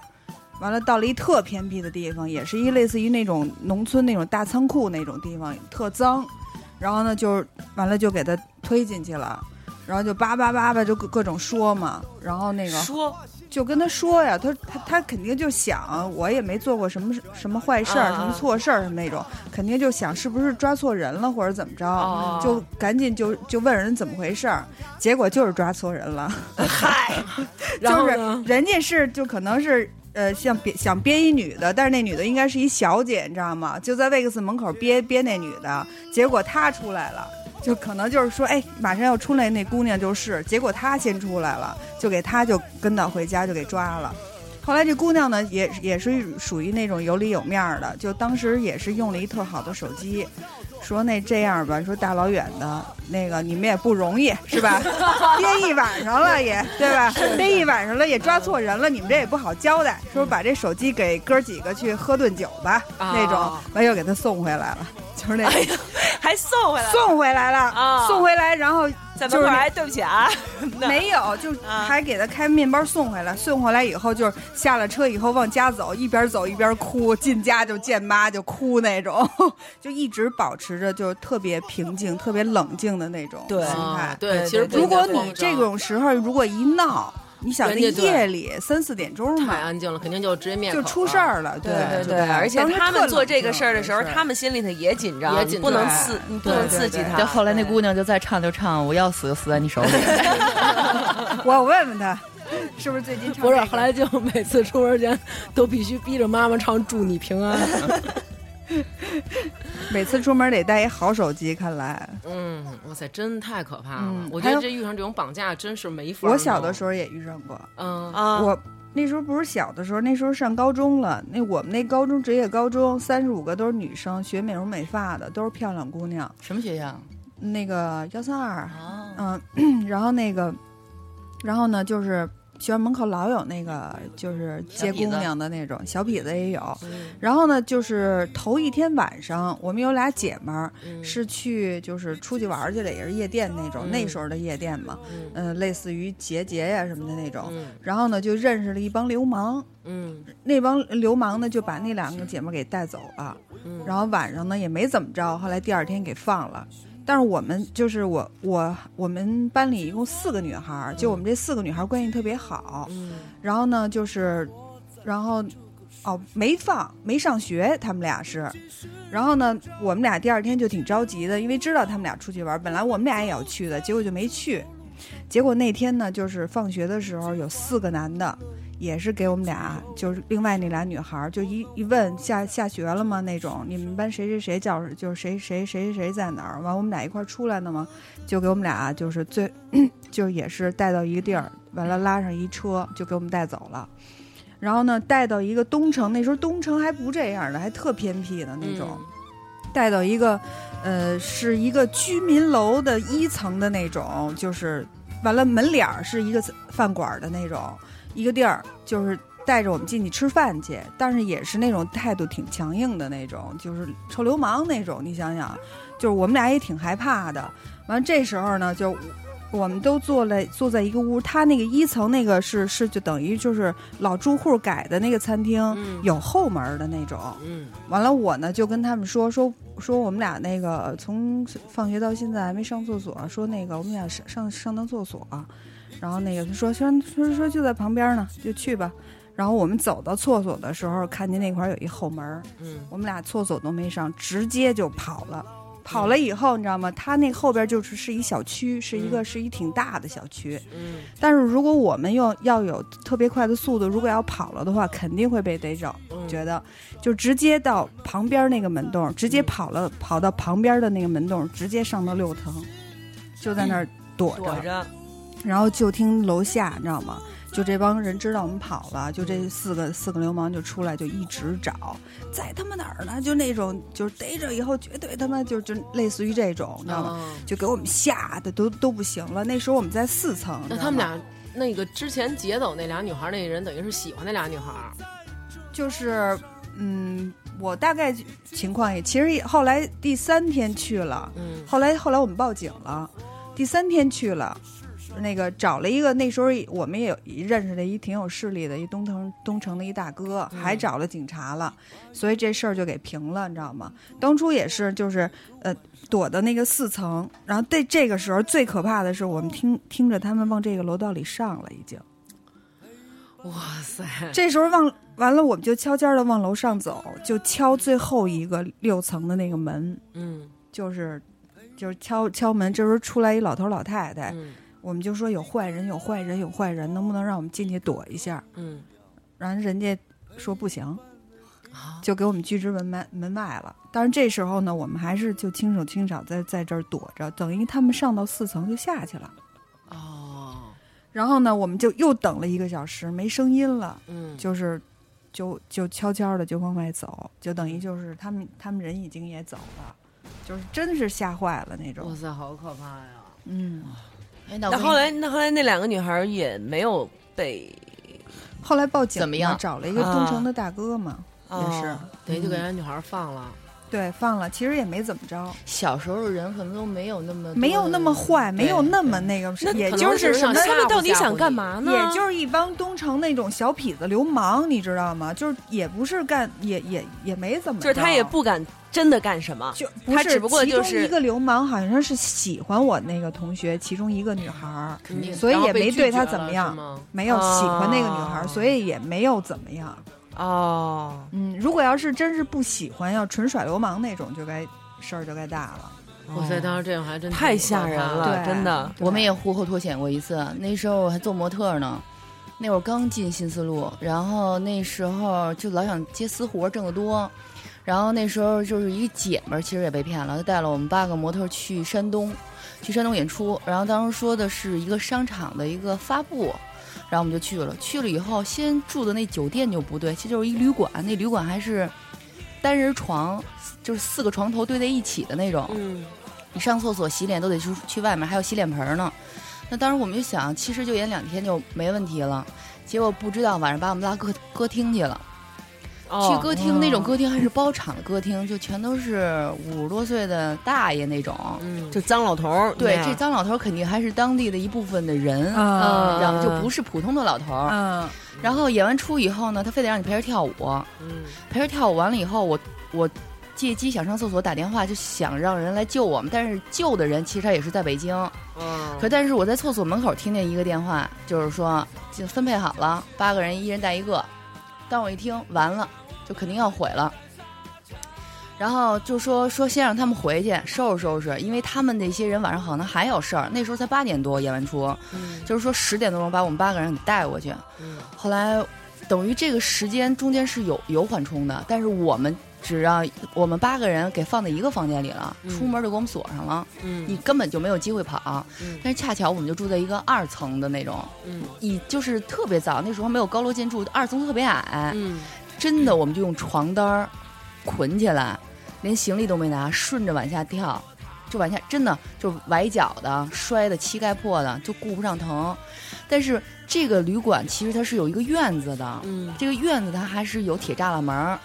完了，到了一特偏僻的地方，也是一类似于那种农村那种大仓库那种地方，特脏。然后呢，就完了就给他推进去了，然后就叭叭叭叭就各各种说嘛。然后那个说，就跟他说呀，他他他肯定就想，我也没做过什么什么坏事儿、什么错事儿什么那种，肯定就想是不是抓错人了或者怎么着，就赶紧就就问人怎么回事儿。结果就是抓错人了，嗨，就是人家是就可能是。呃，像憋想憋一女的，但是那女的应该是一小姐，你知道吗？就在威克斯门口憋憋那女的，结果她出来了，就可能就是说，哎，马上要出来那姑娘就是，结果她先出来了，就给她就跟到回家就给抓了。后来这姑娘呢，也也是属于那种有里有面的，就当时也是用了一特好的手机。说那这样吧，说大老远的，那个你们也不容易是吧？憋一晚上了也对吧？憋一晚上了也抓错人了，你们这也不好交代。说把这手机给哥几个去喝顿酒吧，那种完又给他送回来了，就是那个，还送回来，送回来了啊，送回来，然后。在门口还对不起啊，没有，就还给他开面包送回来。送回来以后，就是下了车以后往家走，一边走一边哭，进家就见妈就哭那种，就一直保持着就特别平静、特别冷静的那种心态。对，其实如果你这种时候如果一闹。你想那夜里三四点钟太安静了，肯定就直接灭就出事儿了。对对对，而且他们做这个事儿的时候，他们心里头也紧张，也不能刺，不能刺激他。就后来那姑娘就再唱就唱，我要死就死在你手里。我问问他，是不是最近不是？后来就每次出门前都必须逼着妈妈唱祝你平安。每次出门得带一好手机，看来，嗯，哇塞，真太可怕了！我觉得这遇上这种绑架真是没法。我小的时候也遇上过，嗯啊，我那时候不是小的时候，那时候上高中了。那我们那高中职业高中，三十五个都是女生，学美容美发的，都是漂亮姑娘。什么学校？那个幺三二。嗯，然后那个，然后呢，就是学校门口老有那个就是接姑娘的那种小痞子也有。然后呢，就是头一天晚上，我们有俩姐们儿是去就是出去玩去了，也是夜店那种那时候的夜店嘛，嗯，类似于结节呀什么的那种。然后呢，就认识了一帮流氓。嗯，那帮流氓呢就把那两个姐妹给带走了。嗯，然后晚上呢也没怎么着，后来第二天给放了。但是我们就是我我我们班里一共四个女孩，就我们这四个女孩关系特别好。嗯，然后呢就是，然后哦没放没上学，他们俩是，然后呢我们俩第二天就挺着急的，因为知道他们俩出去玩，本来我们俩也要去的，结果就没去。结果那天呢就是放学的时候有四个男的。也是给我们俩，就是另外那俩女孩，就一一问下下学了吗？那种你们班谁谁谁叫，就是谁谁谁谁谁在哪儿？完我们俩一块儿出来的吗？就给我们俩就是最，就也是带到一个地儿，完了拉上一车就给我们带走了。然后呢，带到一个东城，那时候东城还不这样的，还特偏僻的那种，带到一个，呃，是一个居民楼的一层的那种，就是完了门脸儿是一个饭馆的那种。一个地儿就是带着我们进去吃饭去，但是也是那种态度挺强硬的那种，就是臭流氓那种。你想想，就是我们俩也挺害怕的。完这时候呢，就我们都坐了坐在一个屋，他那个一层那个是是就等于就是老住户改的那个餐厅，有后门的那种。嗯，完了我呢就跟他们说说说我们俩那个从放学到现在还没上厕所，说那个我们俩上上上趟厕所。然后那个他说说说说就在旁边呢，就去吧。然后我们走到厕所的时候，看见那块有一后门，嗯，我们俩厕所都没上，直接就跑了。跑了以后，你知道吗？他那后边就是是一小区，是一个是一挺大的小区。嗯。但是如果我们用要有特别快的速度，如果要跑了的话，肯定会被逮着。觉得就直接到旁边那个门洞，直接跑了，跑到旁边的那个门洞，直接上到六层，就在那儿躲着。然后就听楼下，你知道吗？就这帮人知道我们跑了，就这四个四个流氓就出来，就一直找，在他妈哪儿呢？就那种，就是逮着以后绝对他妈就就类似于这种，你知道吗？就给我们吓得都都不行了。那时候我们在四层。那他们俩那个之前劫走那俩女孩那人，等于是喜欢那俩女孩。就是，嗯，我大概情况也，其实后来第三天去了，嗯，后来后来我们报警了，第三天去了。那个找了一个，那时候我们也认识的一挺有势力的一东城东城的一大哥，还找了警察了，所以这事儿就给平了，你知道吗？当初也是就是呃躲到那个四层，然后在这个时候最可怕的是我们听听着他们往这个楼道里上了，已经。哇塞！这时候往完了，我们就悄悄的往楼上走，就敲最后一个六层的那个门，嗯，就是就是敲敲门，这时候出来一老头老太太。我们就说有坏人，有坏人，有坏人，能不能让我们进去躲一下？嗯，然后人家说不行，就给我们拒之门外门外了。但是这时候呢，我们还是就轻手轻脚在在这儿躲着，等于他们上到四层就下去了。哦，然后呢，我们就又等了一个小时，没声音了。嗯，就是就就悄悄的就往外走，就等于就是他们他们人已经也走了，就是真是吓坏了那种。哇塞，好可怕呀！嗯。那后来，那后来那两个女孩也没有被，后来报警怎么样？找了一个东城的大哥嘛，也是，等于就给人女孩放了。对，放了，其实也没怎么着。小时候的人可能都没有那么没有那么坏，没有那么那个，也就是什么？他们到底想干嘛呢？也就是一帮东城那种小痞子流氓，你知道吗？就是也不是干，也也也没怎么，就是他也不敢真的干什么，就他只不过就是一个流氓，好像是喜欢我那个同学其中一个女孩，所以也没对他怎么样，没有喜欢那个女孩，所以也没有怎么样。哦，嗯，如果要是真是不喜欢，要纯耍流氓那种，就该事儿就该大了。哇塞，当时这样还真太吓人了，真的。我们也呼后脱险过一次，那时候我还做模特呢，那会儿刚进新丝路，然后那时候就老想接私活挣得多，然后那时候就是一姐们儿，其实也被骗了，她带了我们八个模特去山东，去山东演出，然后当时说的是一个商场的一个发布。然后我们就去了，去了以后先住的那酒店就不对，其实就是一旅馆，那旅馆还是单人床，就是四个床头堆在一起的那种。嗯，你上厕所、洗脸都得去去外面，还有洗脸盆呢。那当时我们就想，其实就演两天就没问题了。结果不知道晚上把我们拉歌歌厅去了，去歌厅那种歌厅还是包场的歌厅，就全都是五十多岁的大爷那种，就脏老头儿。对，这脏老头儿肯定还是当地的一部分的人，然后就不是普通的老头儿。嗯。然后演完出以后呢，他非得让你陪着跳舞。嗯。陪着跳舞完了以后，我我。借机想上厕所，打电话就想让人来救我们，但是救的人其实他也是在北京。嗯。可但是我在厕所门口听见一个电话，就是说就分配好了，八个人一人带一个。当我一听完了，就肯定要毁了。然后就说说先让他们回去收拾收拾，因为他们那些人晚上可能还有事儿。那时候才八点多演完出，就是说十点多钟把我们八个人给带过去。嗯。后来等于这个时间中间是有有缓冲的，但是我们。只让我们八个人给放在一个房间里了，出门就给我们锁上了。嗯，你根本就没有机会跑。嗯，但是恰巧我们就住在一个二层的那种，嗯，你就是特别早，那时候没有高楼建筑，二层特别矮。嗯，真的，我们就用床单儿捆起来，连行李都没拿，顺着往下跳，就往下，真的就崴脚的、摔的、膝盖破的，就顾不上疼。但是这个旅馆其实它是有一个院子的，嗯，这个院子它还是有铁栅栏门儿。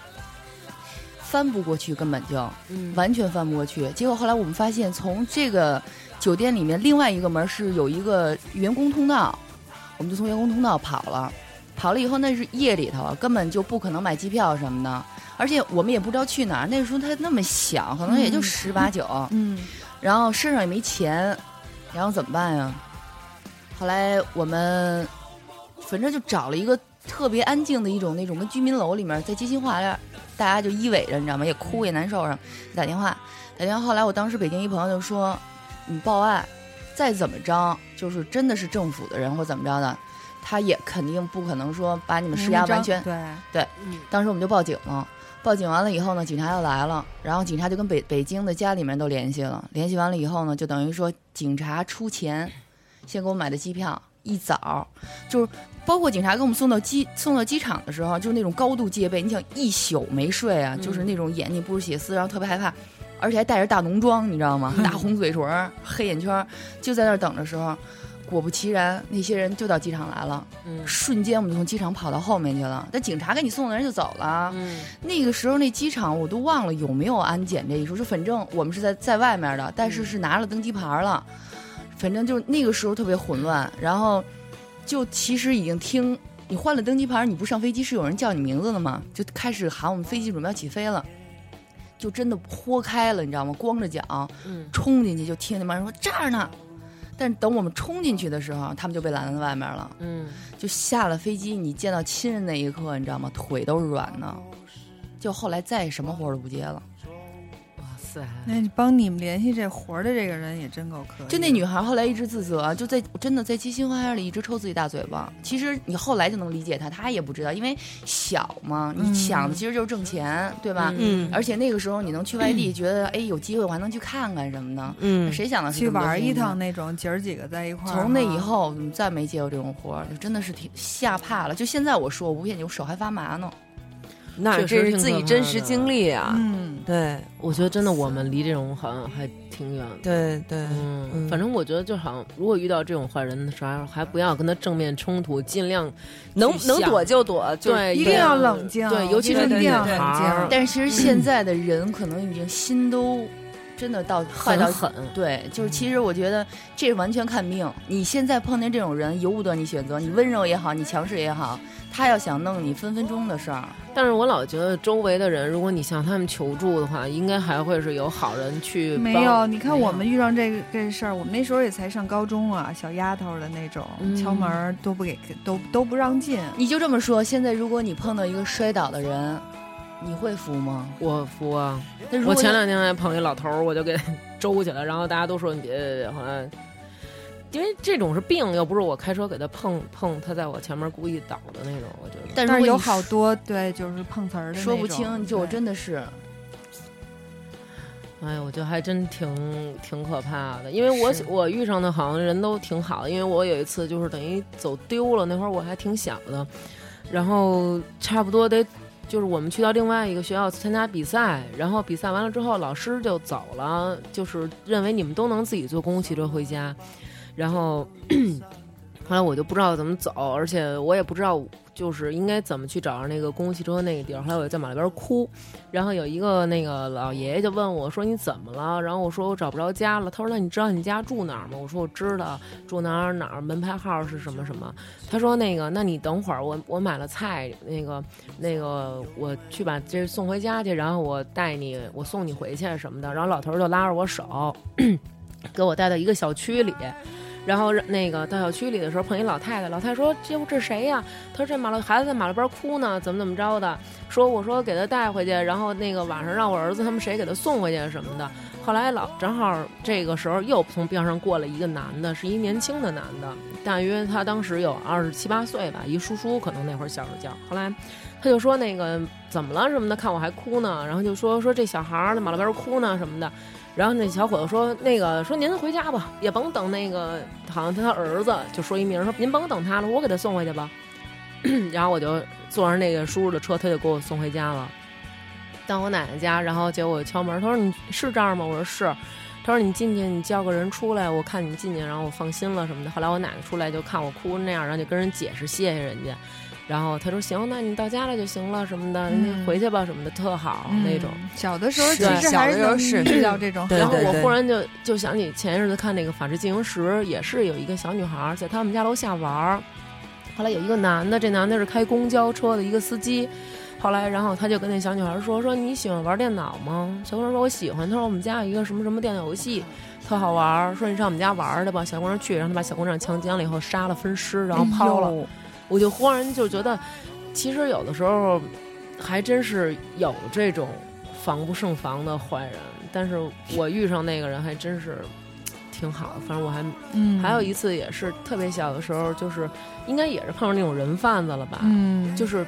翻不过去，根本就完全翻不过去。结果后来我们发现，从这个酒店里面另外一个门是有一个员工通道，我们就从员工通道跑了。跑了以后，那是夜里头，根本就不可能买机票什么的，而且我们也不知道去哪儿。那时候他那么小，可能也就十八九，嗯，然后身上也没钱，然后怎么办呀？后来我们反正就找了一个特别安静的一种那种跟居民楼里面，在街心化那大家就依偎着，你知道吗？也哭也难受上，打电话，打电话。后来我当时北京一朋友就说：“你报案，再怎么着，就是真的是政府的人或怎么着的，他也肯定不可能说把你们施压完全。”对对，当时我们就报警了。报警完了以后呢，警察又来了，然后警察就跟北北京的家里面都联系了。联系完了以后呢，就等于说警察出钱，先给我买的机票，一早就是。包括警察给我们送到机送到机场的时候，就是那种高度戒备。你想一宿没睡啊，就是那种眼睛不是血丝，然后特别害怕，而且还带着大浓妆，你知道吗？大红嘴唇、黑眼圈，就在那儿等着时候，果不其然，那些人就到机场来了。嗯，瞬间我们就从机场跑到后面去了。但警察给你送的人就走了。嗯，那个时候那机场我都忘了有没有安检这一说，就反正我们是在在外面的，但是是拿了登机牌了。反正就那个时候特别混乱，然后。就其实已经听你换了登机牌，你不上飞机是有人叫你名字的吗？就开始喊我们飞机准备要起飞了，就真的豁开了，你知道吗？光着脚，嗯冲进去就听那帮人说这儿呢。但是等我们冲进去的时候，他们就被拦在外面了。嗯，就下了飞机，你见到亲人那一刻，你知道吗？腿都是软的。就后来再什么活都不接了。那你帮你们联系这活的这个人也真够可以。就那女孩后来一直自责，就在真的在七星花园里一直抽自己大嘴巴。其实你后来就能理解她，她也不知道，因为小嘛，你想的其实就是挣钱，对吧？嗯。而且那个时候你能去外地，觉得哎有机会我还能去看看什么的。嗯。谁想的去玩一趟那种，姐儿几个在一块儿。从那以后再没接过这种活，就真的是挺吓怕了。就现在我说我不骗你，我手还发麻呢。那这是自己真实经历啊！嗯，对，我觉得真的我们离这种好像还挺远。对对，嗯，反正我觉得就好像如果遇到这种坏人的时候，还不要跟他正面冲突，尽量能能躲就躲，对，一定要冷静，对，尤其是一定要冷静。但是其实现在的人可能已经心都。真的到坏到狠，对，就是其实我觉得这完全看命。你现在碰见这种人，由不得你选择，你温柔也好，你强势也好，他要想弄你，分分钟的事儿。但是我老觉得周围的人，如果你向他们求助的话，应该还会是有好人去。没有，你看我们遇上这个这事儿，我们那时候也才上高中啊，小丫头的那种，敲门都不给，都都不让进。你就这么说，现在如果你碰到一个摔倒的人。你会扶吗？我扶啊！我前两天还碰一老头儿，我就给 周起来，然后大家都说你别别别，好像因为这种是病，又不是我开车给他碰碰，他在我前面故意倒的那种，我觉得。但是有好多对，就是碰瓷儿的，说不清，就真的是。哎呀，我觉得还真挺挺可怕的，因为我我遇上的好像人都挺好的，因为我有一次就是等于走丢了，那会儿我还挺小的，然后差不多得。就是我们去到另外一个学校参加比赛，然后比赛完了之后，老师就走了，就是认为你们都能自己坐公共汽车回家。然后后来我就不知道怎么走，而且我也不知道。就是应该怎么去找着那个公共汽车那个地儿？后来我就在马路边哭，然后有一个那个老爷爷就问我说：“你怎么了？”然后我说：“我找不着家了。”他说：“那你知道你家住哪儿吗？”我说：“我知道，住哪儿哪儿，门牌号是什么什么。”他说：“那个，那你等会儿，我我买了菜，那个那个，我去把这送回家去，然后我带你，我送你回去什么的。”然后老头就拉着我手，给我带到一个小区里。然后那个到小区里的时候碰一老太太，老太太说：“这这谁呀？”他说：“这马路孩子在马路边哭呢，怎么怎么着的？”说：“我说给他带回去，然后那个晚上让我儿子他们谁给他送回去什么的。”后来老正好这个时候又从边上过来一个男的，是一年轻的男的，大约他当时有二十七八岁吧，一叔叔可能那会儿小时候叫。后来他就说：“那个怎么了什么的？看我还哭呢。”然后就说：“说这小孩在马路边哭呢什么的。”然后那小伙子说：“那个说您回家吧，也甭等那个，好像他儿子就说一名说您甭等他了，我给他送回去吧。”然后我就坐上那个叔叔的车，他就给我送回家了。到我奶奶家，然后结果敲门，他说：“你是这儿吗？”我说：“是。”他说：“你进去，你叫个人出来，我看你进去，然后我放心了什么的。”后来我奶奶出来就看我哭那样，然后就跟人解释谢谢人家。然后他说行，那你到家了就行了什么的，你回去吧什么的，特好那种。小的时候其实还是遇到这种。然后我忽然就就想起前一阵子看那个《法制进行时》，也是有一个小女孩在他们家楼下玩儿，后来有一个男的，这男的是开公交车的一个司机，后来然后他就跟那小女孩说说你喜欢玩电脑吗？小姑娘说我喜欢，他说我们家有一个什么什么电脑游戏特好玩儿，说你上我们家玩儿去吧。小姑娘去，然后他把小姑娘强奸了以后杀了分尸，然后抛了。我就忽然就觉得，其实有的时候还真是有这种防不胜防的坏人。但是我遇上那个人还真是挺好的。反正我还还有一次也是特别小的时候，就是应该也是碰上那种人贩子了吧？嗯，就是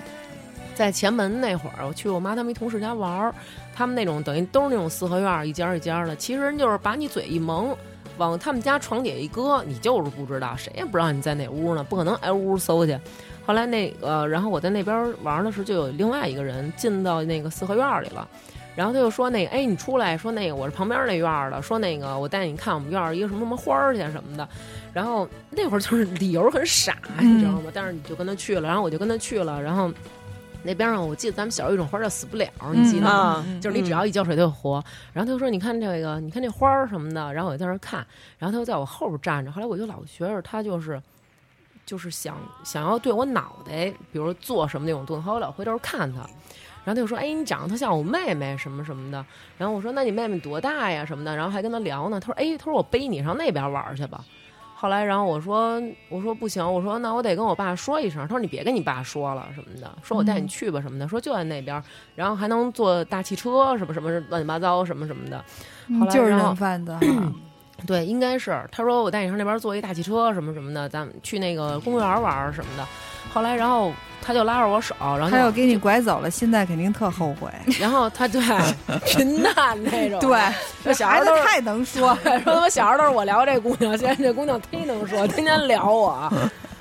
在前门那会儿，我去我妈他们一同事家玩儿，他们那种等于都是那种四合院，一家一家的。其实人就是把你嘴一蒙。往他们家床底下一搁，你就是不知道，谁也不知道你在哪屋呢，不可能挨屋搜去。后来那个，然后我在那边玩的时候，就有另外一个人进到那个四合院里了，然后他就说：“那个，哎，你出来，说那个我是旁边那院的，说那个我带你看我们院一个什么什么花儿去什么的。”然后那会儿就是理由很傻，你知道吗？但是你就跟他去了，然后我就跟他去了，然后。那边上，我记得咱们小时候有一种花叫死不了，你记得吗？就是你只要一浇水，它就活。然后他就说：“你看这个，你看这花儿什么的。”然后我就在那看，然后他就在我后边站着。后来我就老觉着他就是，就是想想要对我脑袋，比如做什么那种动作。后来我老回头看他，然后他就说：“哎，你长得特像我妹妹什么什么的。”然后我说：“那你妹妹多大呀？什么的？”然后还跟他聊呢。他说：“哎，他说我背你上那边玩去吧。”后来，然后我说，我说不行，我说那我得跟我爸说一声。他说你别跟你爸说了什么的，说我带你去吧什么的，说就在那边，然后还能坐大汽车什么什么乱七八糟什么什么的。后来，就是人贩子。对，应该是他说我带你上那边坐一大汽车什么什么的，咱们去那个公园玩什么的。后来，然后。他就拉着我手，然后他要给你拐走了，现在肯定特后悔。然后他对 群难那种，对，这小孩子太能说，说他妈小孩都是我聊这姑娘，现在这姑娘忒能说，天天聊我。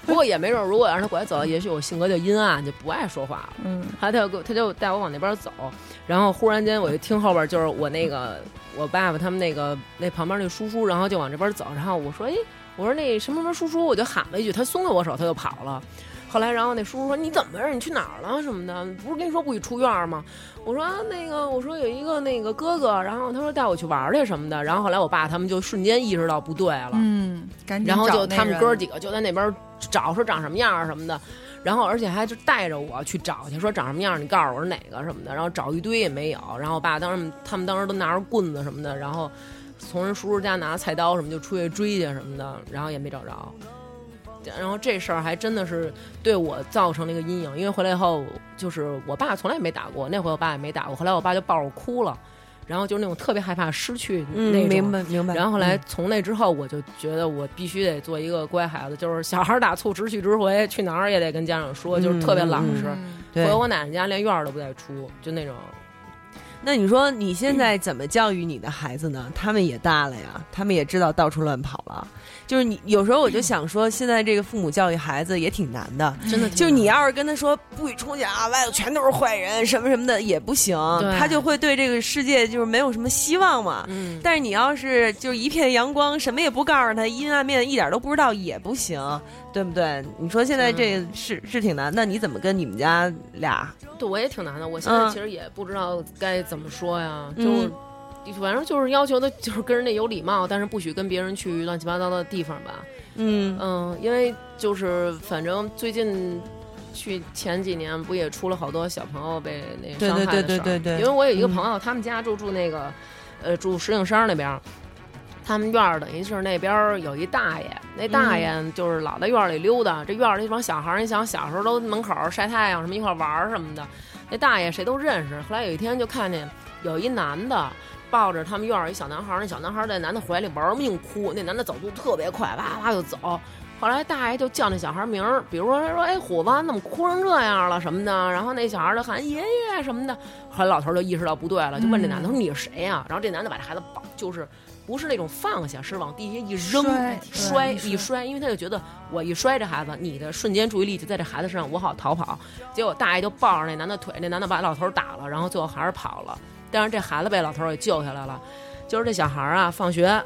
不过也没准，如果让他拐走了，也许我性格就阴暗，就不爱说话了。嗯，他他就他就带我往那边走，然后忽然间我就听后边就是我那个我爸爸他们那个那旁边那叔叔，然后就往这边走，然后我说哎，我说那什么什么叔叔，我就喊了一句，他松了我手，他就跑了。后来，然后那叔叔说：“你怎么回事？你去哪儿了？什么的？不是跟你说不许出院吗？”我说：“那个，我说有一个那个哥哥，然后他说带我去玩去什么的。”然后后来我爸他们就瞬间意识到不对了，嗯，然后就他们哥几个就在那边找说长什么样什么的，然后而且还就带着我去找去，说长什么样，你告诉我是哪个什么的，然后找一堆也没有。然后我爸当时他们当时都拿着棍子什么的，然后从人叔叔家拿菜刀什么就出去追去什么的，然后也没找着。然后这事儿还真的是对我造成了一个阴影，因为回来以后，就是我爸从来也没打过，那回我爸也没打过。后来我爸就抱着我哭了，然后就是那种特别害怕失去那种。明白明白。然后后来从那之后，我就觉得我必须得做一个乖孩子，就是小孩打醋直去直回，去哪儿也得跟家长说，就是特别老实。回我奶奶家连院儿都不带出，就那种。那你说你现在怎么教育你的孩子呢？他们也大了呀，他们也知道到处乱跑了。就是你有时候我就想说，现在这个父母教育孩子也挺难的，真的。就是你要是跟他说不许出去啊，外头全都是坏人，什么什么的也不行，他就会对这个世界就是没有什么希望嘛。嗯。但是你要是就是一片阳光，什么也不告诉他，阴暗面一点都不知道也不行，对不对？你说现在这是是挺难，那你怎么跟你们家俩？对，我也挺难的。我现在其实也不知道该怎么说呀，就。反正就是要求的，就是跟人家有礼貌，但是不许跟别人去乱七八糟的地方吧。嗯嗯，因为就是反正最近去前几年不也出了好多小朋友被那伤害的事儿。因为我有一个朋友，他们家就住那个呃住石景山那边，他们院儿等于是那边有一大爷，那大爷就是老在院里溜达。这院里那帮小孩儿，你想小时候都门口晒太阳什么一块玩儿什么的，那大爷谁都认识。后来有一天就看见有一男的。抱着他们院儿一小男孩儿，那小男孩儿在男的怀里玩命哭，那男的走路特别快，哇哇就走。后来大爷就叫那小孩名儿，比如说他说哎虎子怎么哭成这样了什么的，然后那小孩就喊爷爷什么的。后来老头就意识到不对了，就问这男的说你是谁呀？然后这男的把这孩子抱，就是不是那种放下，是往地下一扔，摔一摔，因为他就觉得我一摔这孩子，你的瞬间注意力就在这孩子身上，我好逃跑。结果大爷就抱着那男的腿，那男的把老头打了，然后最后还是跑了。但是这孩子被老头儿给救下来了，就是这小孩儿啊，放学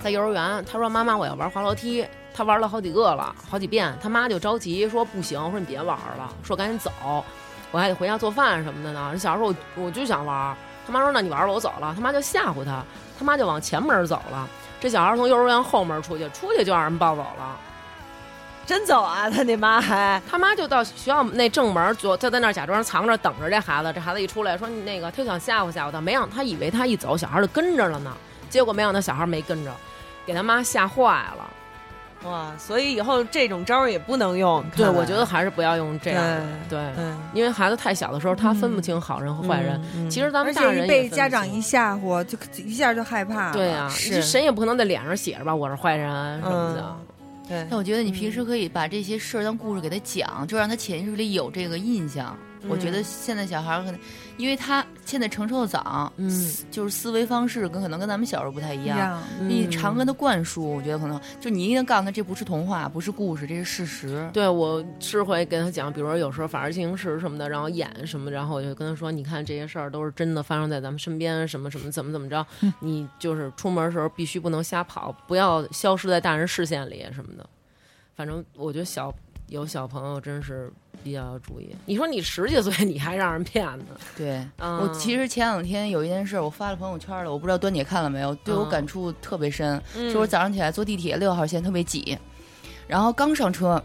在幼儿园，他说：“妈妈，我要玩滑楼梯。”他玩了好几个了，好几遍。他妈就着急说：“不行，说你别玩了，说赶紧走，我还得回家做饭什么的呢。”这小孩说：“我我就想玩。”他妈说：“那你玩吧，我走了。”他妈就吓唬他，他妈就往前门走了。这小孩从幼儿园后门出去，出去就让人抱走了。真走啊！他那妈还，他妈就到学校那正门，就就在那儿假装藏着等着这孩子。这孩子一出来，说那个他想吓唬吓唬他，没让他以为他一走，小孩就跟着了呢。结果没想到小孩没跟着，给他妈吓坏了。哇！所以以后这种招也不能用。对，我觉得还是不要用这样。对，因为孩子太小的时候，他分不清好人和坏人。其实咱们大人被家长一吓唬，就一下就害怕。对呀，谁也不可能在脸上写着吧，我是坏人什么的。对，那我觉得你平时可以把这些事儿当故事给他讲，就让他潜意识里有这个印象。我觉得现在小孩儿可能。因为他现在承受的早，嗯，就是思维方式跟可能跟咱们小时候不太一样。你常跟他灌输，我觉得可能就你一定告诉他这不是童话，不是故事，这是事实。对，我是会跟他讲，比如说有时候《法制进行时》什么的，然后演什么，然后我就跟他说：“你看这些事儿都是真的发生在咱们身边，什么什么怎么怎么着，你就是出门的时候必须不能瞎跑，不要消失在大人视线里什么的。反正我觉得小有小朋友真是。”比较要注意。你说你十几岁，你还让人骗呢？对，我其实前两天有一件事，我发了朋友圈了，我不知道端姐看了没有，对我感触特别深。就我早上起来坐地铁六号线特别挤，然后刚上车，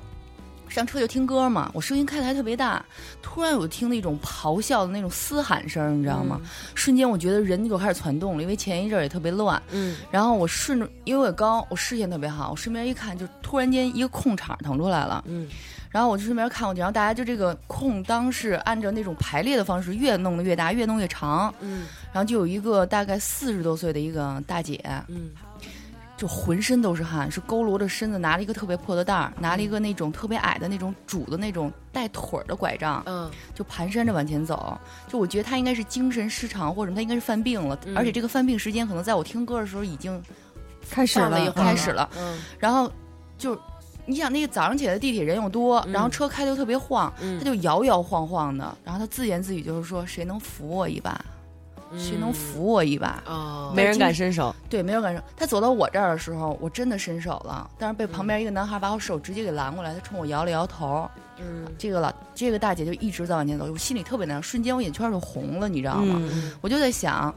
上车就听歌嘛，我声音开的还特别大，突然我听那种咆哮的那种嘶喊声，你知道吗？瞬间我觉得人就开始攒动了，因为前一阵也特别乱。嗯，然后我顺着，因为我高，我视线特别好，我身边一看，就突然间一个空场腾出来了。嗯。然后我就顺便看过去，然后大家就这个空当是按照那种排列的方式，越弄得越大，越弄越长。嗯，然后就有一个大概四十多岁的一个大姐，嗯，就浑身都是汗，是佝偻着身子，拿了一个特别破的袋儿，拿了一个那种特别矮的那种拄的那种带腿儿的拐杖，嗯，就蹒跚着往前走。就我觉得他应该是精神失常，或者他应该是犯病了，而且这个犯病时间可能在我听歌的时候已经开始了，开始了。嗯，然后就。你想那个早上起来地铁人又多，然后车开的又特别晃，他就摇摇晃晃的，然后他自言自语就是说：“谁能扶我一把？谁能扶我一把？”哦，没人敢伸手。对，没人敢伸。他走到我这儿的时候，我真的伸手了，但是被旁边一个男孩把我手直接给拦过来，他冲我摇了摇头。嗯，这个老这个大姐就一直在往前走，我心里特别难受，瞬间我眼圈就红了，你知道吗？我就在想，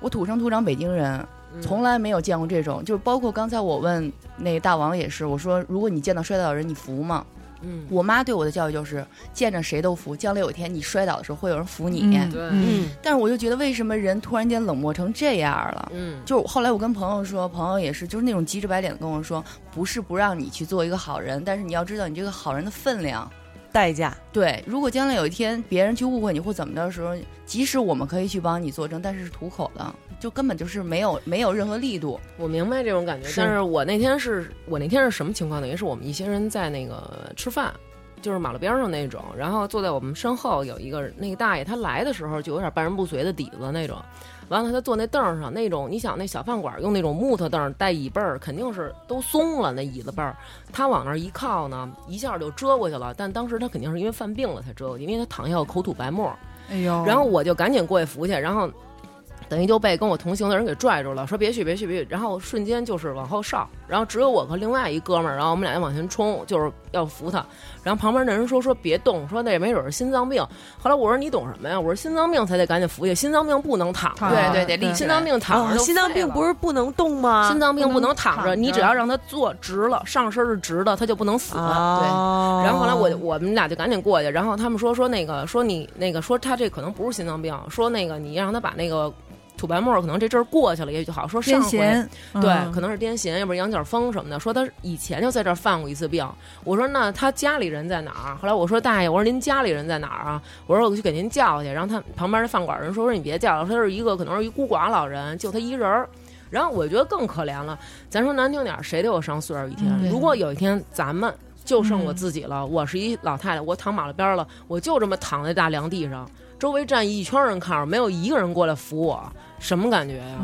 我土生土长北京人。从来没有见过这种，就是包括刚才我问那大王也是，我说如果你见到摔倒的人，你扶吗？嗯，我妈对我的教育就是见着谁都扶，将来有一天你摔倒的时候会有人扶你。对，嗯。但是我就觉得为什么人突然间冷漠成这样了？嗯，就后来我跟朋友说，朋友也是，就是那种急着白脸的跟我说，不是不让你去做一个好人，但是你要知道你这个好人的分量。代价对，如果将来有一天别人去误会你或怎么的时候，即使我们可以去帮你作证，但是是徒口的，就根本就是没有没有任何力度。我明白这种感觉，但是我那天是我那天是什么情况呢？也是我们一些人在那个吃饭，就是马路边上那种，然后坐在我们身后有一个那个大爷，他来的时候就有点半人不遂的底子那种。完了，他坐那凳上，那种你想那小饭馆用那种木头凳带椅背儿，肯定是都松了那椅子背儿。他往那一靠呢，一下就遮过去了。但当时他肯定是因为犯病了才遮过去，因为他躺下有口吐白沫。哎呦！然后我就赶紧过去扶去，然后。等于就被跟我同行的人给拽住了，说别去别去别去，然后瞬间就是往后上，然后只有我和另外一哥们儿，然后我们俩就往前冲，就是要扶他。然后旁边那人说说别动，说那也没准是心脏病。后来我说你懂什么呀？我说心脏病才得赶紧扶去，心脏病不能躺着，对对对，心脏病躺着，心脏病不是不能动吗？心脏病不能躺着，你只要让他坐直了，上身是直的，他就不能死。对。然后后来我我们俩就赶紧过去，然后他们说说那个说你那个说他这可能不是心脏病，说那个你让他把那个。吐白沫可能这阵儿过去了也许就好。说上回对，可能是癫痫，要不然羊角风什么的。说他以前就在这儿犯过一次病。我说那他家里人在哪儿？后来我说大爷，我说您家里人在哪儿啊？我说我去给您叫去。然后他旁边的饭馆人说说你别叫了，他是一个可能是一孤寡老人，就他一人儿。然后我觉得更可怜了。咱说难听点儿，谁都有上岁数一天。如果有一天咱们就剩我自己了，我是一老太太，我躺马路边了，我就这么躺在大凉地上。周围站一圈人看着，没有一个人过来扶我，什么感觉呀？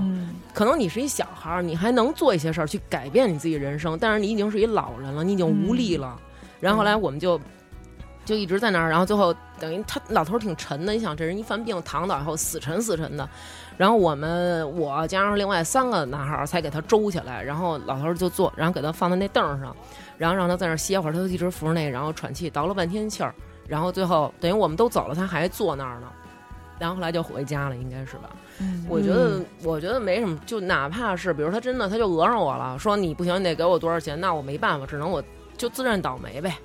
可能你是一小孩儿，你还能做一些事儿去改变你自己人生，但是你已经是一老人了，你已经无力了。然后后来我们就就一直在那儿，然后最后等于他老头儿挺沉的，你想这人一犯病躺倒以后死沉死沉的，然后我们我加上另外三个男孩儿才给他周起来，然后老头儿就坐，然后给他放在那凳上，然后让他在那儿歇会儿，他就一直扶着那，然后喘气，倒了半天气儿。然后最后等于我们都走了，他还坐那儿呢，然后后来就回家了，应该是吧？我觉得我觉得没什么，就哪怕是比如他真的他就讹上我了，说你不行，你得给我多少钱，那我没办法，只能我就自认倒霉呗。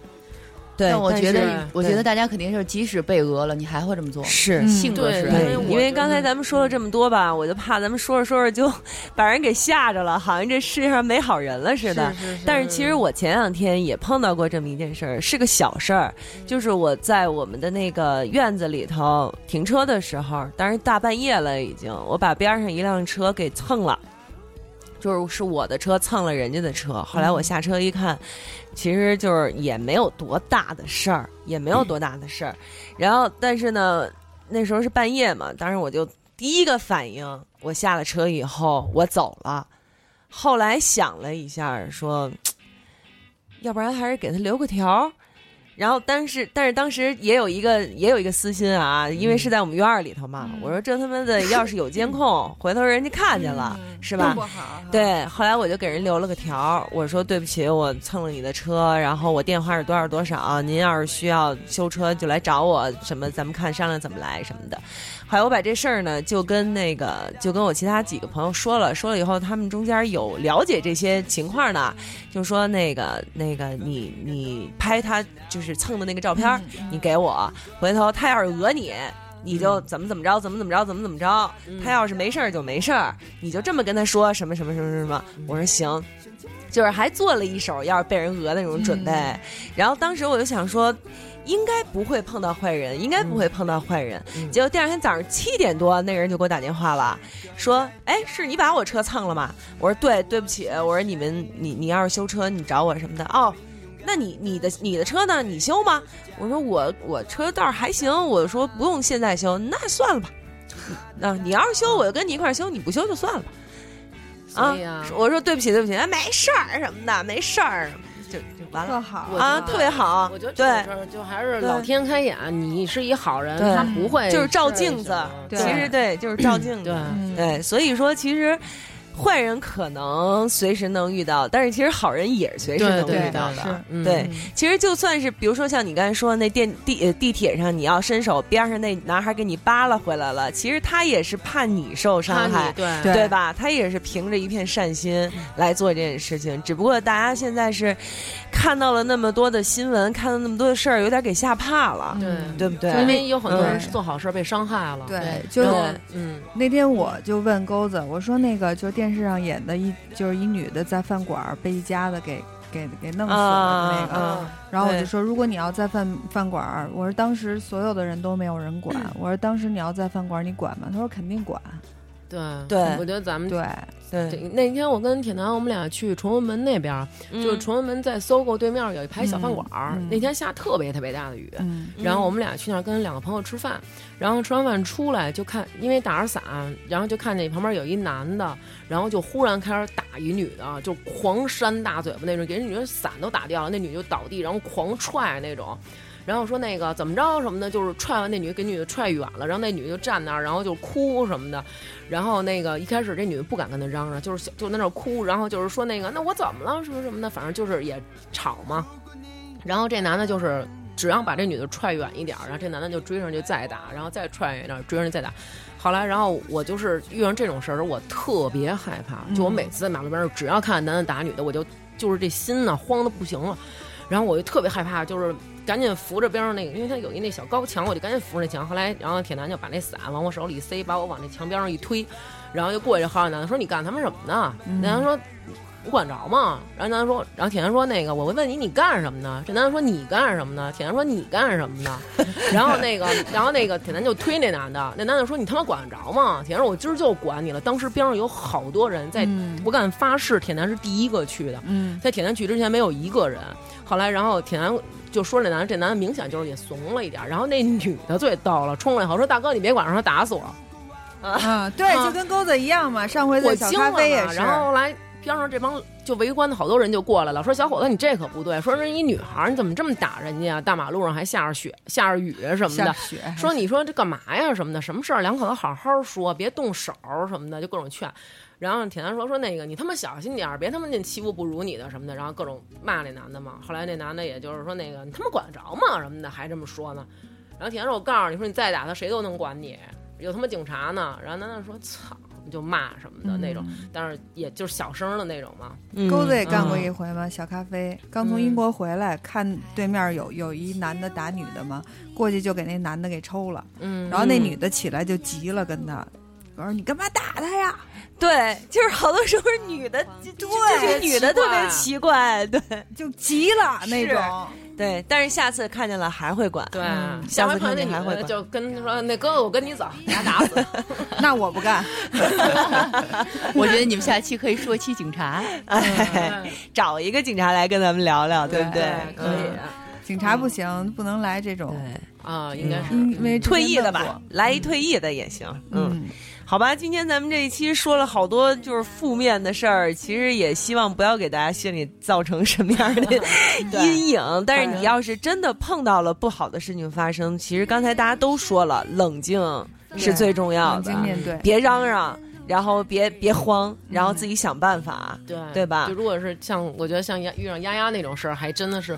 对，我觉得，我觉得大家肯定是，即使被讹了，你还会这么做，是性格是。对，因为刚才咱们说了这么多吧，我就怕咱们说着说着就 把人给吓着了，好像这世界上没好人了似的。是是是。但是其实我前两天也碰到过这么一件事儿，是个小事儿，就是我在我们的那个院子里头停车的时候，当时大半夜了已经，我把边上一辆车给蹭了。就是是我的车蹭了人家的车，后来我下车一看，其实就是也没有多大的事儿，也没有多大的事儿。然后，但是呢，那时候是半夜嘛，当时我就第一个反应，我下了车以后我走了。后来想了一下，说，要不然还是给他留个条。然后，但是，但是当时也有一个，也有一个私心啊，因为是在我们院儿里头嘛。我说这他妈的要是有监控，回头人家看见了，是吧？对。后来我就给人留了个条，我说对不起，我蹭了你的车，然后我电话是多少多少，您要是需要修车就来找我，什么咱们看商量怎么来什么的。后来我把这事儿呢，就跟那个，就跟我其他几个朋友说了，说了以后，他们中间有了解这些情况的，就说那个那个，你你拍他就是蹭的那个照片，你给我，回头他要是讹你，你就怎么怎么着，怎么怎么着，怎么怎么着，他要是没事儿就没事儿，你就这么跟他说什么什么什么什么。我说行，就是还做了一手要是被人讹那种准备。然后当时我就想说。应该不会碰到坏人，应该不会碰到坏人。结果第二天早上七点多，那人就给我打电话了，说：“哎，是你把我车蹭了吗？”我说：“对，对不起。”我说：“你们，你你要是修车，你找我什么的哦？那你你的你的车呢？你修吗？”我说：“我我车倒是还行。”我说：“不用现在修，那算了吧。那你要是修，我就跟你一块修；你不修就算了吧。”啊，我说：“对不起，对不起，哎，没事儿什么的，没事儿。”就就完了，好啊，特别好。我觉得对，就还是老天开眼，你是一好人，他不会就是照镜子。其实对，就是照镜子。对，所以说其实。坏人可能随时能遇到，但是其实好人也是随时能遇到的。对，其实就算是比如说像你刚才说那电地地铁上，你要伸手边上那男孩给你扒拉回来了，其实他也是怕你受伤害，对对吧？他也是凭着一片善心来做这件事情。只不过大家现在是看到了那么多的新闻，看到那么多的事儿，有点给吓怕了，对对不对？因为有很多人是做好事被伤害了。对，就是嗯，那天我就问钩子，我说那个就是电。电视上演的一就是一女的在饭馆被一家子给给给弄死了那个，然后我就说，如果你要在饭饭馆，我说当时所有的人都没有人管，我说当时你要在饭馆，你管吗？他说肯定管。对对我觉得咱们对对，那天我跟铁男我们俩去崇文门那边，就是崇文门在搜狗对面有一排小饭馆儿。那天下特别特别大的雨，然后我们俩去那儿跟两个朋友吃饭，然后吃完饭出来就看，因为打着伞，然后就看见旁边有一男的，然后就忽然开始打一女的，就狂扇大嘴巴那种，给人女的伞都打掉了，那女就倒地，然后狂踹那种。然后说那个怎么着什么的，就是踹完那女给女的踹远了，然后那女的就站那儿，然后就哭什么的。然后那个一开始这女的不敢跟他嚷嚷，就是就在那儿哭，然后就是说那个那我怎么了什么什么的，反正就是也吵嘛。然后这男的就是只要把这女的踹远一点，然后这男的就追上去再打，然后再踹远一点追上去再打。后来，然后我就是遇上这种事儿，我特别害怕。就我每次在马路边上，只要看见男的打女的，我就就是这心呢慌的不行了。然后我就特别害怕，就是。赶紧扶着边上那个，因为他有一那小高墙，我就赶紧扶着那墙。后来，然后铁男就把那伞往我手里塞，把我往那墙边上一推，然后就过去。这好小男的说：“你干他们什么呢？”男的说：“我管着吗？”然后男的说：“然后铁男说那个，我问你，你干什么呢？”这男的说：“你干什么呢？”铁男说：“你干什么呢？”然后那个，然后那个铁男就推那男的，那男的说：“你他妈管得着吗？”铁男说：“我今儿就管你了。”当时边上有好多人在，我敢发誓，铁男是第一个去的。在铁男去之前，没有一个人。后来，然后铁男。就说这男的，这男的明显就是也怂了一点，然后那女的最逗了，冲了以后说：“大哥，你别管，让他打死我。”啊，对，就跟钩子一样嘛。上回在小咖啡也是。然后后来边上这帮就围观的好多人就过来了，说：“小伙子，你这可不对，说人一女孩，你怎么这么打人家？大马路上还下着雪，下着雨什么的。说你说这干嘛呀？什么的，什么事儿？两口子好好说，别动手什么的，就各种劝。”然后铁男说说那个你他妈小心点儿，别他妈那欺负不如你的什么的，然后各种骂那男的嘛。后来那男的也就是说那个你他妈管得着吗什么的，还这么说呢。然后铁男说我告诉你说你再打他谁都能管你，有他妈警察呢。然后男的说操，就骂什么的那种，但是也就是小声的那种嘛。钩子也干过一回嘛，小咖啡刚从英国回来，看对面有有一男的打女的嘛，过去就给那男的给抽了。嗯，然后那女的起来就急了，跟他我说你干嘛打他呀？对，就是好多时候女的，对，女的特别奇怪，对，就急了那种，对。但是下次看见了还会管，对，下次看见还会就跟他说：“那哥哥，我跟你走，你俩打死。” 那我不干。我觉得你们下期可以说一期警察，哎找一个警察来跟咱们聊聊，对不对？可以。警察不行，不能来这种对啊，应该是因为退役的吧，来一退役的也行，嗯。好吧，今天咱们这一期说了好多就是负面的事儿，其实也希望不要给大家心里造成什么样的 阴影。但是你要是真的碰到了不好的事情发生，其实刚才大家都说了，冷静是最重要的，面对，别嚷嚷，然后别别慌，然后自己想办法，对对吧？就如果是像我觉得像丫遇上丫丫那种事儿，还真的是。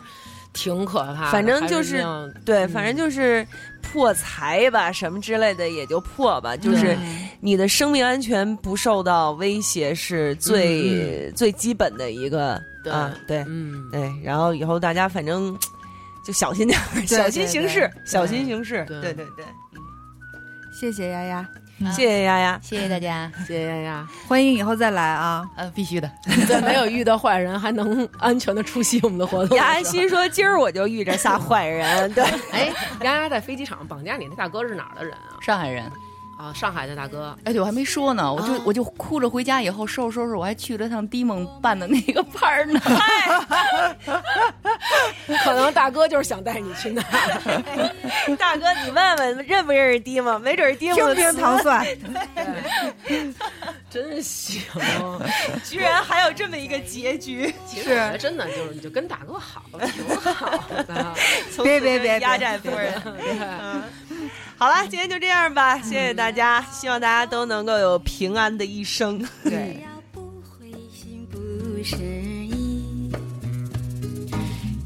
挺可怕，反正就是对，反正就是破财吧，什么之类的也就破吧。就是你的生命安全不受到威胁是最最基本的一个啊，对，嗯，对。然后以后大家反正就小心点小心行事，小心行事。对对对，谢谢丫丫。谢谢丫丫，谢谢大家，谢谢丫丫，欢迎以后再来啊！呃，必须的，在没有遇到坏人还能安全的出席我们的活动。丫丫心说：“今儿我就遇着仨坏人。”对，哎，丫丫在飞机场绑架你那大哥是哪儿的人啊？上海人。啊，上海的大哥，哎，对我还没说呢，我就我就哭着回家，以后收拾收拾，我还去了趟迪梦办的那个班呢。可能大哥就是想带你去那。大哥，你问问认不认识迪梦？没准迪梦听听糖蒜，真行，居然还有这么一个结局。其实真的就是你就跟大哥好，挺好的。别别别，压寨夫人。好了，今天就这样吧，谢谢大家，大家希望大家都能够有平安的一生。对。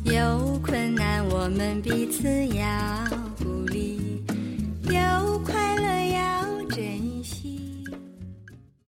有困难我们彼此要鼓励有快乐要珍惜。